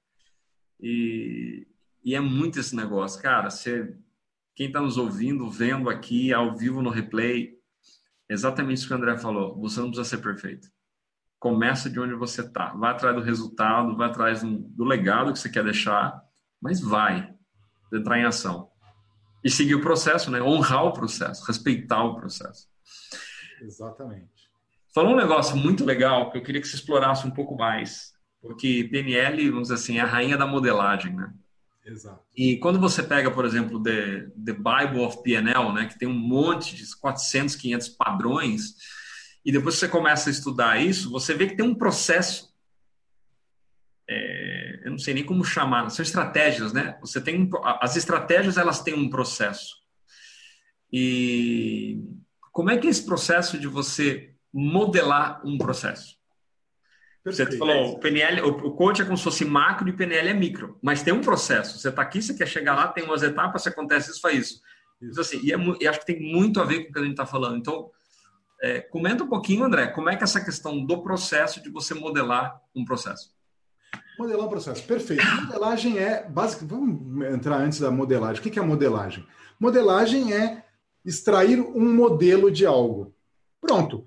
E, e é muito esse negócio, cara. Você, quem está nos ouvindo, vendo aqui ao vivo no replay, exatamente isso que o André falou. Você não precisa ser perfeito começa de onde você está. Vai atrás do resultado, vai atrás do legado que você quer deixar, mas vai entrar em ação. E seguir o processo, né? honrar o processo, respeitar o processo. Exatamente. Falou um negócio muito legal que eu queria que você explorasse um pouco mais, porque PNL, vamos dizer assim, é a rainha da modelagem, né? Exato. E quando você pega, por exemplo, The, The Bible of PNL, né, que tem um monte de 400, 500 padrões, e depois que você começa a estudar isso, você vê que tem um processo. É, eu não sei nem como chamar, são estratégias, né? Você tem as estratégias, elas têm um processo. E como é que é esse processo de você modelar um processo? Perfeito. Você falou, o PNL, o coach é como se fosse macro e o PNL é micro, mas tem um processo. Você está aqui, você quer chegar lá, tem umas etapas, acontece isso, faz isso. isso. Assim, e, é, e acho que tem muito a ver com o que a gente está falando. Então, é, comenta um pouquinho, André, como é que é essa questão do processo de você modelar um processo? Modelar um processo, perfeito. Modelagem é básica. Vamos entrar antes da modelagem. O que é modelagem? Modelagem é extrair um modelo de algo. Pronto.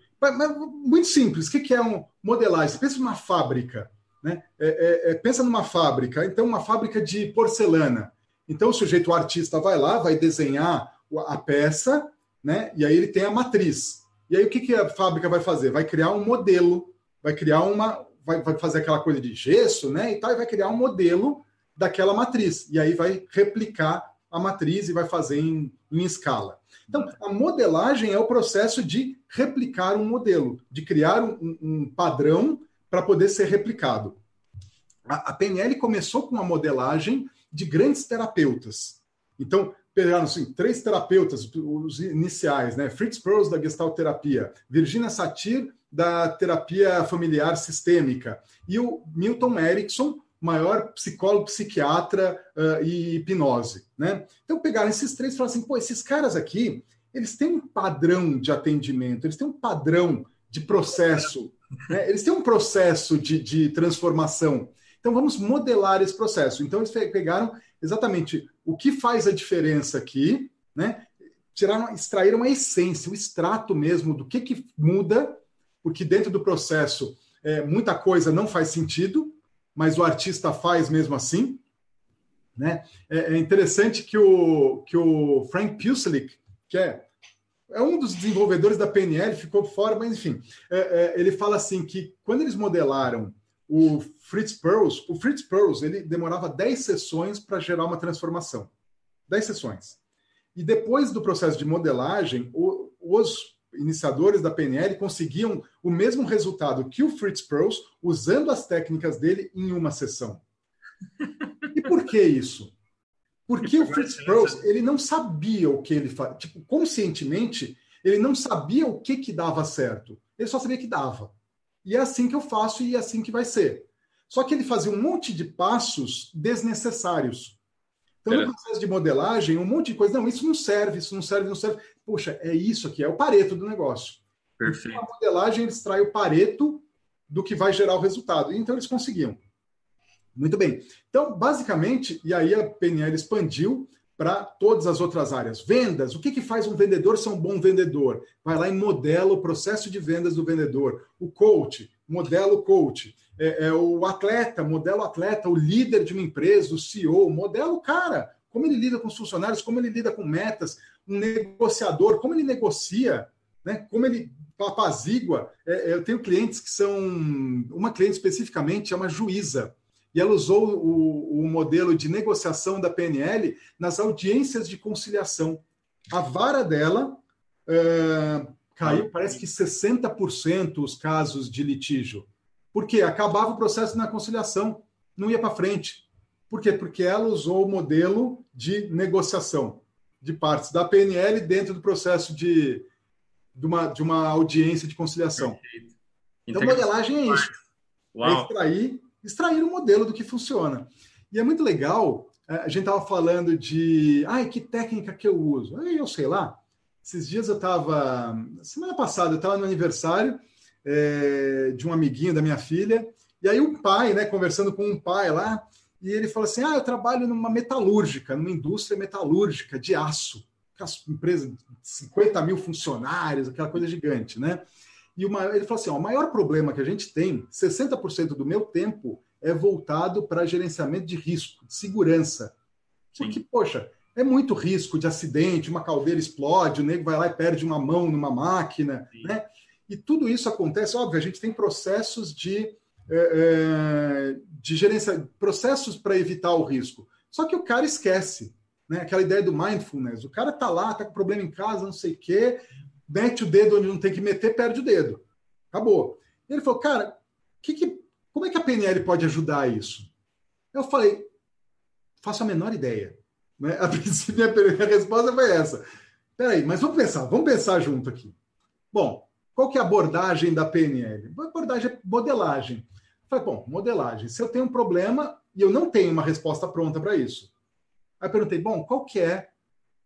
Muito simples. O que é um modelagem? Você pensa numa fábrica. Né? É, é, é, pensa numa fábrica. Então, uma fábrica de porcelana. Então, o sujeito, o artista, vai lá, vai desenhar a peça, né? e aí ele tem a matriz. E aí, o que, que a fábrica vai fazer? Vai criar um modelo, vai criar uma. Vai, vai fazer aquela coisa de gesso, né? E tal, e vai criar um modelo daquela matriz. E aí vai replicar a matriz e vai fazer em, em escala. Então, a modelagem é o processo de replicar um modelo, de criar um, um padrão para poder ser replicado. A, a, PNL começou com uma modelagem de grandes terapeutas. Então, pegaram assim, três terapeutas, os iniciais, né? Fritz Perls, da Gestalt Terapia, Virginia Satir, da terapia familiar sistêmica, e o Milton Erickson, maior psicólogo, psiquiatra uh, e hipnose, né? Então pegaram esses três e falaram assim, pô, esses caras aqui, eles têm um padrão de atendimento, eles têm um padrão de processo, né? eles têm um processo de, de transformação. Então vamos modelar esse processo. Então eles pegaram exatamente o que faz a diferença aqui, né? Tiraram, extraíram a essência, o extrato mesmo do que, que muda, porque dentro do processo é, muita coisa não faz sentido, mas o artista faz mesmo assim. Né? É, é interessante que o, que o Frank Puslik, que é, é um dos desenvolvedores da PNL, ficou fora, mas enfim, é, é, ele fala assim que quando eles modelaram o Fritz Perls, o Fritz Perls ele demorava 10 sessões para gerar uma transformação. 10 sessões. E depois do processo de modelagem, o, os iniciadores da PNL conseguiam o mesmo resultado que o Fritz Perls usando as técnicas dele em uma sessão. E por que isso? Porque o Fritz Perls ele não sabia o que ele fazia, tipo, conscientemente, ele não sabia o que que dava certo. Ele só sabia que dava. E é assim que eu faço e é assim que vai ser. Só que ele fazia um monte de passos desnecessários. Então, no processo de modelagem, um monte de coisa, não, isso não serve, isso não serve, não serve puxa, é isso aqui, é o pareto do negócio. Perfeito. Então, a modelagem extrai o pareto do que vai gerar o resultado. Então eles conseguiam. Muito bem. Então, basicamente, e aí a PNL expandiu para todas as outras áreas. Vendas, o que, que faz um vendedor ser um bom vendedor? Vai lá e modela o processo de vendas do vendedor. O coach, modela o coach. É, é, o atleta, modela o atleta, o líder de uma empresa, o CEO, modela o cara. Como ele lida com os funcionários, como ele lida com metas, um negociador, como ele negocia, né? como ele apazigua. É, é, eu tenho clientes que são. Uma cliente especificamente é uma juíza. E ela usou o, o modelo de negociação da PNL nas audiências de conciliação. A vara dela é, caiu, parece que 60% os casos de litígio. Porque acabava o processo na conciliação, não ia para frente. Por quê? Porque ela usou o modelo de negociação de partes da PNL dentro do processo de, de, uma, de uma audiência de conciliação. Perfeito. Então, modelagem é isso. É extrair, extrair um modelo do que funciona. E é muito legal, é, a gente estava falando de, ai, que técnica que eu uso? Eu sei lá. Esses dias eu estava, semana passada, eu estava no aniversário é, de um amiguinho da minha filha, e aí o pai, né, conversando com um pai lá, e ele falou assim: Ah, eu trabalho numa metalúrgica, numa indústria metalúrgica de aço, empresa de 50 mil funcionários, aquela coisa gigante, né? E uma, ele falou assim: ó, o maior problema que a gente tem, 60% do meu tempo é voltado para gerenciamento de risco, de segurança. Sim. Porque, poxa, é muito risco de acidente, uma caldeira explode, o nego vai lá e perde uma mão numa máquina, Sim. né? E tudo isso acontece, óbvio, a gente tem processos de é, de gerência, processos para evitar o risco. Só que o cara esquece, né? Aquela ideia do mindfulness. O cara tá lá, tá com problema em casa, não sei o quê, mete o dedo onde não tem que meter, perde o dedo. Acabou. Ele falou, cara, que que, como é que a PNL pode ajudar isso? Eu falei, faço a menor ideia. Né? A princípio, resposta foi essa. Peraí, mas vamos pensar, vamos pensar junto aqui. Bom, qual que é a abordagem da PNL? A abordagem é modelagem. Falei, bom, modelagem. Se eu tenho um problema e eu não tenho uma resposta pronta para isso. Aí perguntei, bom, qual que é?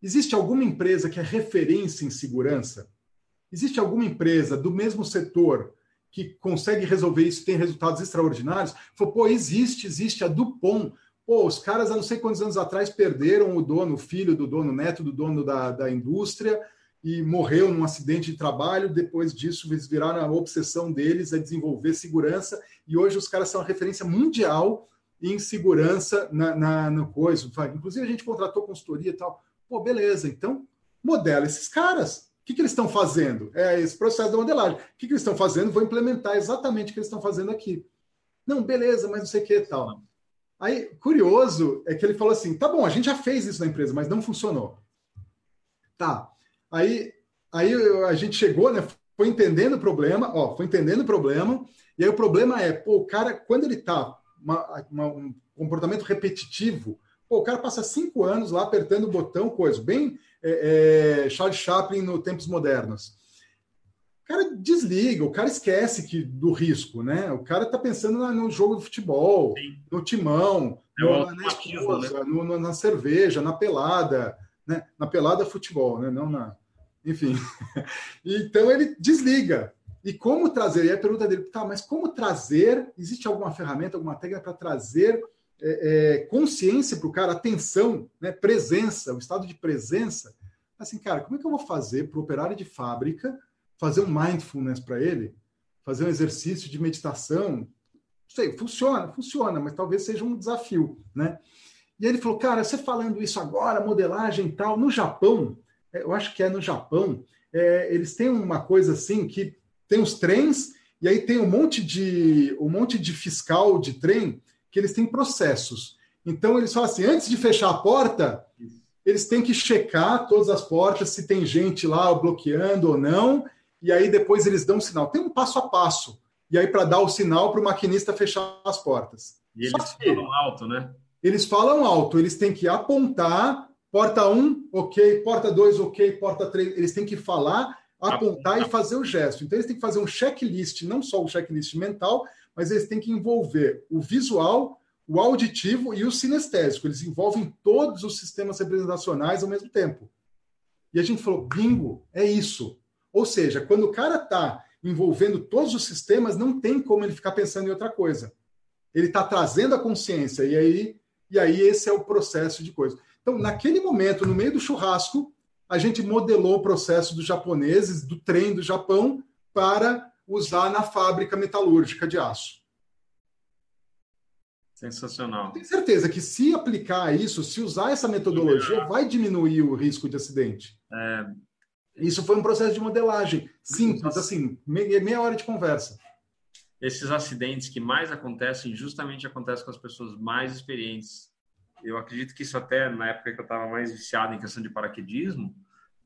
Existe alguma empresa que é referência em segurança? Existe alguma empresa do mesmo setor que consegue resolver isso, tem resultados extraordinários? Falou, pô, existe, existe a Dupont. Pô, os caras há não sei quantos anos atrás perderam o dono, o filho do dono, o neto do dono da, da indústria e morreu num acidente de trabalho. Depois disso, eles viraram a obsessão deles a desenvolver segurança e hoje os caras são a referência mundial em segurança na, na, no coisa. Inclusive, a gente contratou consultoria e tal. Pô, beleza, então modela esses caras. Que, que eles estão fazendo? É esse processo da modelagem. O que, que eles estão fazendo? Vou implementar exatamente o que eles estão fazendo aqui. Não, beleza, mas não sei o que tal. Aí, curioso é que ele falou assim: tá bom, a gente já fez isso na empresa, mas não funcionou. Tá. Aí, aí a gente chegou, né? Foi entendendo o problema, ó, foi entendendo o problema, e aí o problema é, pô, o cara, quando ele tá uma, uma, um comportamento repetitivo, pô, o cara passa cinco anos lá apertando o botão, coisa, bem é, é, Charles Chaplin no Tempos Modernos. O cara desliga, o cara esquece que do risco, né? O cara tá pensando no jogo de futebol, Sim. no timão, é no, na esposa, né? no, na cerveja, na pelada, né? Na pelada futebol, né? Não na, enfim. então ele desliga. E como trazer? E a pergunta dele, tá, mas como trazer? Existe alguma ferramenta, alguma técnica para trazer é, é, consciência para o cara, atenção, né, presença, o estado de presença? Assim, cara, como é que eu vou fazer para o operário de fábrica fazer um mindfulness para ele? Fazer um exercício de meditação? Não sei, funciona, funciona, mas talvez seja um desafio, né? E ele falou, cara, você falando isso agora, modelagem e tal, no Japão, é, eu acho que é no Japão, é, eles têm uma coisa assim que tem os trens e aí tem um monte de um monte de fiscal de trem que eles têm processos. Então eles falam assim, antes de fechar a porta, eles têm que checar todas as portas se tem gente lá bloqueando ou não, e aí depois eles dão um sinal. Tem um passo a passo. E aí para dar o sinal para o maquinista fechar as portas. E eles falam alto, né? Eles falam alto, eles têm que apontar porta 1, OK, porta 2, OK, porta 3, eles têm que falar apontar e fazer o gesto. Então, eles têm que fazer um checklist, não só o checklist mental, mas eles têm que envolver o visual, o auditivo e o sinestésico. Eles envolvem todos os sistemas representacionais ao mesmo tempo. E a gente falou, bingo, é isso. Ou seja, quando o cara está envolvendo todos os sistemas, não tem como ele ficar pensando em outra coisa. Ele está trazendo a consciência, e aí, e aí esse é o processo de coisa. Então, naquele momento, no meio do churrasco, a gente modelou o processo dos japoneses, do trem do Japão, para usar na fábrica metalúrgica de aço. Sensacional. Tenho certeza que se aplicar isso, se usar essa metodologia, vai diminuir o risco de acidente. É... Isso foi um processo de modelagem simples, assim, meia hora de conversa. Esses acidentes que mais acontecem, justamente acontecem com as pessoas mais experientes eu acredito que isso até na época que eu estava mais viciado em questão de paraquedismo,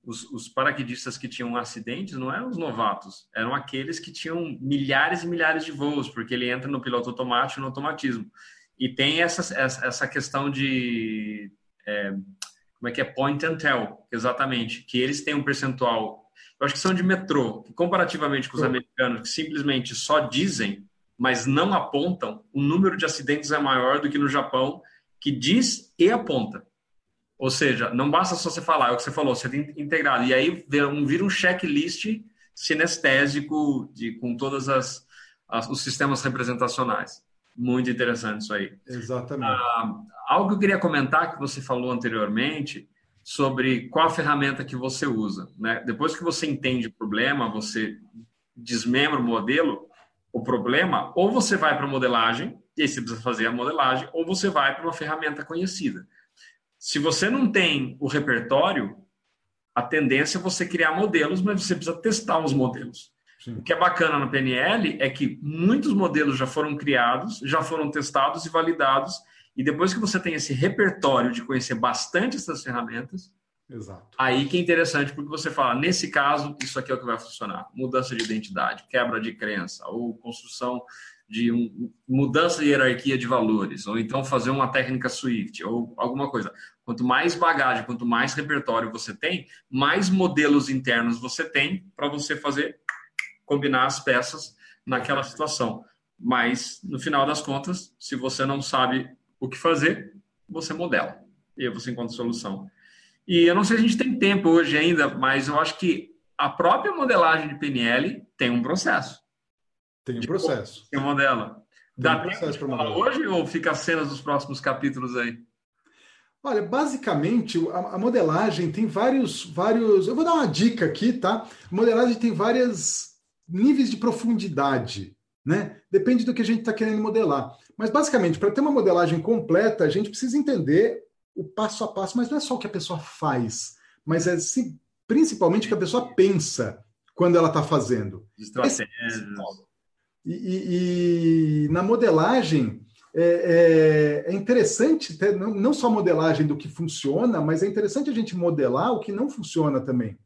os, os, paraquedistas que tinham acidentes não eram os novatos, eram aqueles que tinham milhares e milhares de voos, porque ele entra no piloto automático, no automatismo. E tem essa, essa questão de. É, como é que é? Point and tell, exatamente. Que eles têm um percentual. Eu acho que são de metrô, que comparativamente com os americanos, que simplesmente só dizem, mas não apontam, o número de acidentes é maior do que no Japão que diz e aponta. Ou seja, não basta só você falar, é o que você falou, você tem integrado. E aí vira um, checklist sinestésico de, com todas as, as, os sistemas representacionais. Muito interessante isso aí. Exatamente. Ah, algo que eu queria comentar que você falou anteriormente sobre qual a ferramenta que você usa. Né? Depois que você entende o problema, você desmembra o modelo, o problema, ou você vai para a modelagem, e aí você precisa fazer a modelagem, ou você vai para uma ferramenta conhecida. Se você não tem o repertório, a tendência é você criar modelos, mas você precisa testar os modelos. Sim. O que é bacana no PNL é que muitos modelos já foram criados, já foram testados e validados, e depois que você tem esse repertório de conhecer bastante essas ferramentas, Exato. aí que é interessante, porque você fala, nesse caso, isso aqui é o que vai funcionar. Mudança de identidade, quebra de crença, ou construção de um, mudança de hierarquia de valores, ou então fazer uma técnica Swift, ou alguma coisa. Quanto mais bagagem, quanto mais repertório você tem, mais modelos internos você tem para você fazer combinar as peças naquela situação. Mas, no final das contas, se você não sabe o que fazer, você modela. E aí você encontra solução. E eu não sei se a gente tem tempo hoje ainda, mas eu acho que a própria modelagem de PNL tem um processo. Tem um processo. Tem modela. Dá um tempo hoje ou fica as cenas dos próximos capítulos aí? Olha, basicamente, a, a, modelagem tem vários, vários. Eu vou dar uma dica aqui, tá? A modelagem tem vários níveis de profundidade, né? Depende do que a gente está querendo modelar. Mas, basicamente, para ter uma modelagem completa, a gente precisa entender o passo a passo, mas não é só o que a pessoa faz, mas é se, principalmente o que a pessoa pensa quando ela está fazendo. Estratégias. E, e, e, na modelagem é, é, é interessante, ter, não, não, só a modelagem do que funciona, mas é interessante a gente modelar o que não funciona também.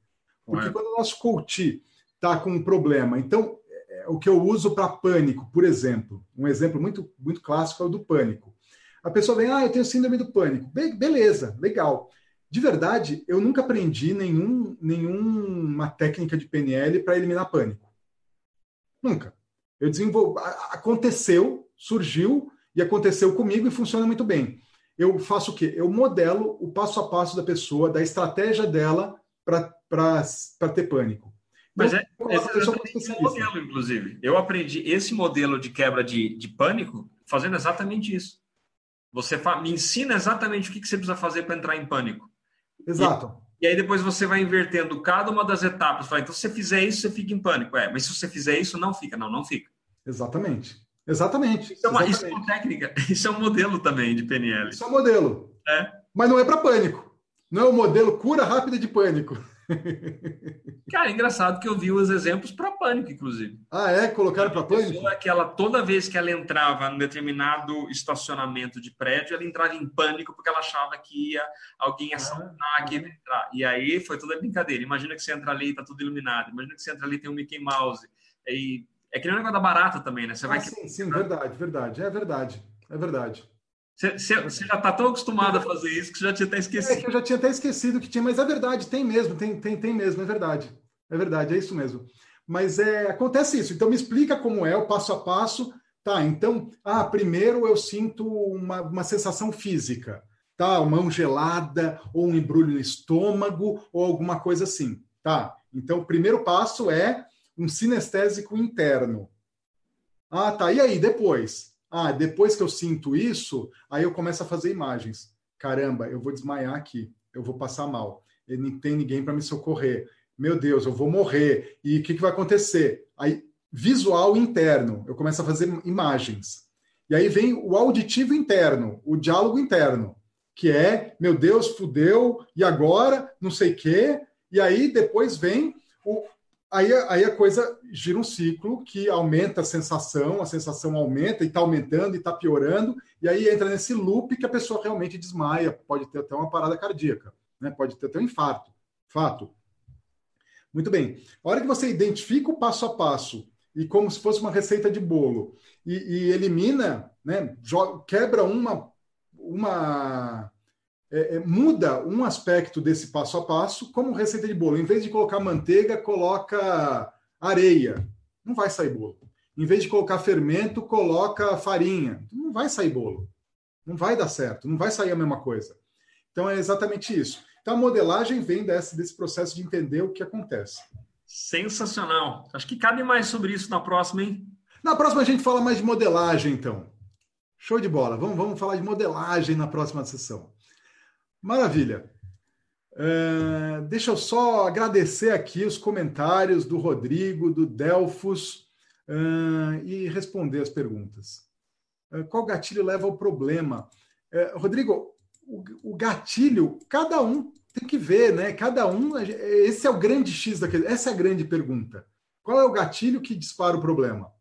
Porque é. quando o nosso coach está com um problema, então é, o que eu uso para pânico, por exemplo, um exemplo muito, muito clássico é o do pânico. A pessoa vem, ah, eu tenho síndrome do pânico. Be beleza, legal. De verdade, eu nunca aprendi nenhum, nenhuma técnica de PNL para eliminar pânico. Nunca. Eu desenvolvo. Aconteceu, surgiu e aconteceu comigo e funciona muito bem. Eu faço o quê? Eu modelo o passo a passo da pessoa, da estratégia dela para ter pânico. Mas é, esse é um modelo, inclusive. Eu aprendi esse modelo de quebra de, de pânico fazendo exatamente isso. Você me ensina exatamente o que, que você precisa fazer para entrar em pânico. Exato. E, e, aí depois você vai invertendo cada uma das etapas. Fala, então, se você fizer isso, você fica em pânico. É, mas se você fizer isso, não fica. Não, não fica. Exatamente. Exatamente. Isso é uma, Exatamente. Isso é uma técnica. Isso é um modelo também de PNL. Isso é um modelo. É. Mas não é para pânico. Não é o modelo cura rápida de pânico. Cara, é engraçado que eu vi os exemplos para pânico, inclusive. Ah, é? Colocaram para pânico? Que ela, toda vez que ela entrava num determinado estacionamento de prédio, ela entrava em pânico porque ela achava que ia alguém assaltar, ah, que ia entrar. E aí foi toda brincadeira. Imagina que você entra ali e tá tudo iluminado. Imagina que você entra ali e tem um Mickey Mouse. E é que nem o negócio da barata também, né? Você ah, vai sim, sim, verdade, verdade. É verdade. É verdade. Você, você já está tão acostumado a fazer isso que você já tinha até esquecido. É que eu já tinha até esquecido que tinha, mas é verdade, tem mesmo, tem, tem, tem mesmo, é verdade. É verdade, é isso mesmo. Mas é, acontece isso. Então me explica como é o passo a passo. Tá, então, ah, primeiro eu sinto uma, uma sensação física, tá? Uma mão gelada, ou um embrulho no estômago, ou alguma coisa assim. Tá, então o primeiro passo é um sinestésico interno. Ah, tá, e aí, depois? Ah, depois que eu sinto isso, aí eu começo a fazer imagens. Caramba, eu vou desmaiar aqui, eu vou passar mal. Não tem ninguém para me socorrer. Meu Deus, eu vou morrer. E o que, que vai acontecer? Aí, visual interno, eu começo a fazer imagens. E aí vem o auditivo interno, o diálogo interno, que é, meu Deus, fudeu, e agora, não sei o quê. E aí depois vem o, Aí, aí a coisa gira um ciclo que aumenta a sensação, a sensação aumenta e está aumentando e está piorando, e aí entra nesse loop que a pessoa realmente desmaia, pode ter até uma parada cardíaca, né? pode ter até um infarto. Fato. Muito bem. A hora que você identifica o passo a passo e como se fosse uma receita de bolo e, e elimina, né, quebra uma, uma é, é, muda um aspecto desse passo a passo, como receita de bolo. Em vez de colocar manteiga, coloca areia. Não vai sair bolo. Em vez de colocar fermento, coloca farinha. Não vai sair bolo. Não vai dar certo. Não vai sair a mesma coisa. Então é exatamente isso. Então a modelagem vem desse, desse processo de entender o que acontece. Sensacional. Acho que cabe mais sobre isso na próxima, hein? Na próxima a gente fala mais de modelagem, então. Show de bola. Vamos, vamos falar de modelagem na próxima sessão. Maravilha. Uh, deixa eu só agradecer aqui os comentários do Rodrigo, do Delfos, uh, e responder as perguntas. Uh, qual gatilho leva ao problema? Rodrigo, o, o, gatilho, cada um tem que ver, né? Cada um, esse é o grande X daquele, essa é a grande pergunta. Qual é o gatilho que dispara o problema?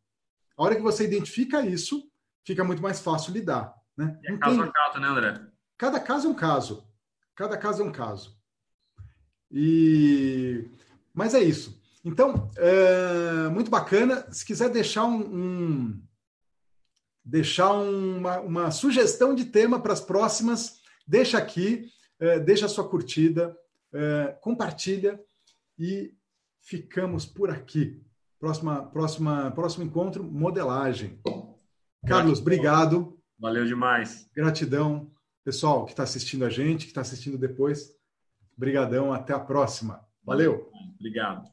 A hora que você identifica isso, fica muito mais fácil lidar. Né? É caso tem... a caso, né, André? Cada caso é um caso. Cada caso é um caso. E mas é isso. Então, é muito bacana. Se quiser deixar um, um deixar uma, uma, sugestão de tema para as próximas, deixa aqui, é, deixa a sua curtida, é, compartilha e ficamos por aqui. Próxima, próxima, próximo encontro, modelagem. Carlos, obrigado. Valeu demais. Gratidão. Pessoal que está assistindo a gente, que está assistindo depois, brigadão. Até a próxima. Valeu. Obrigado.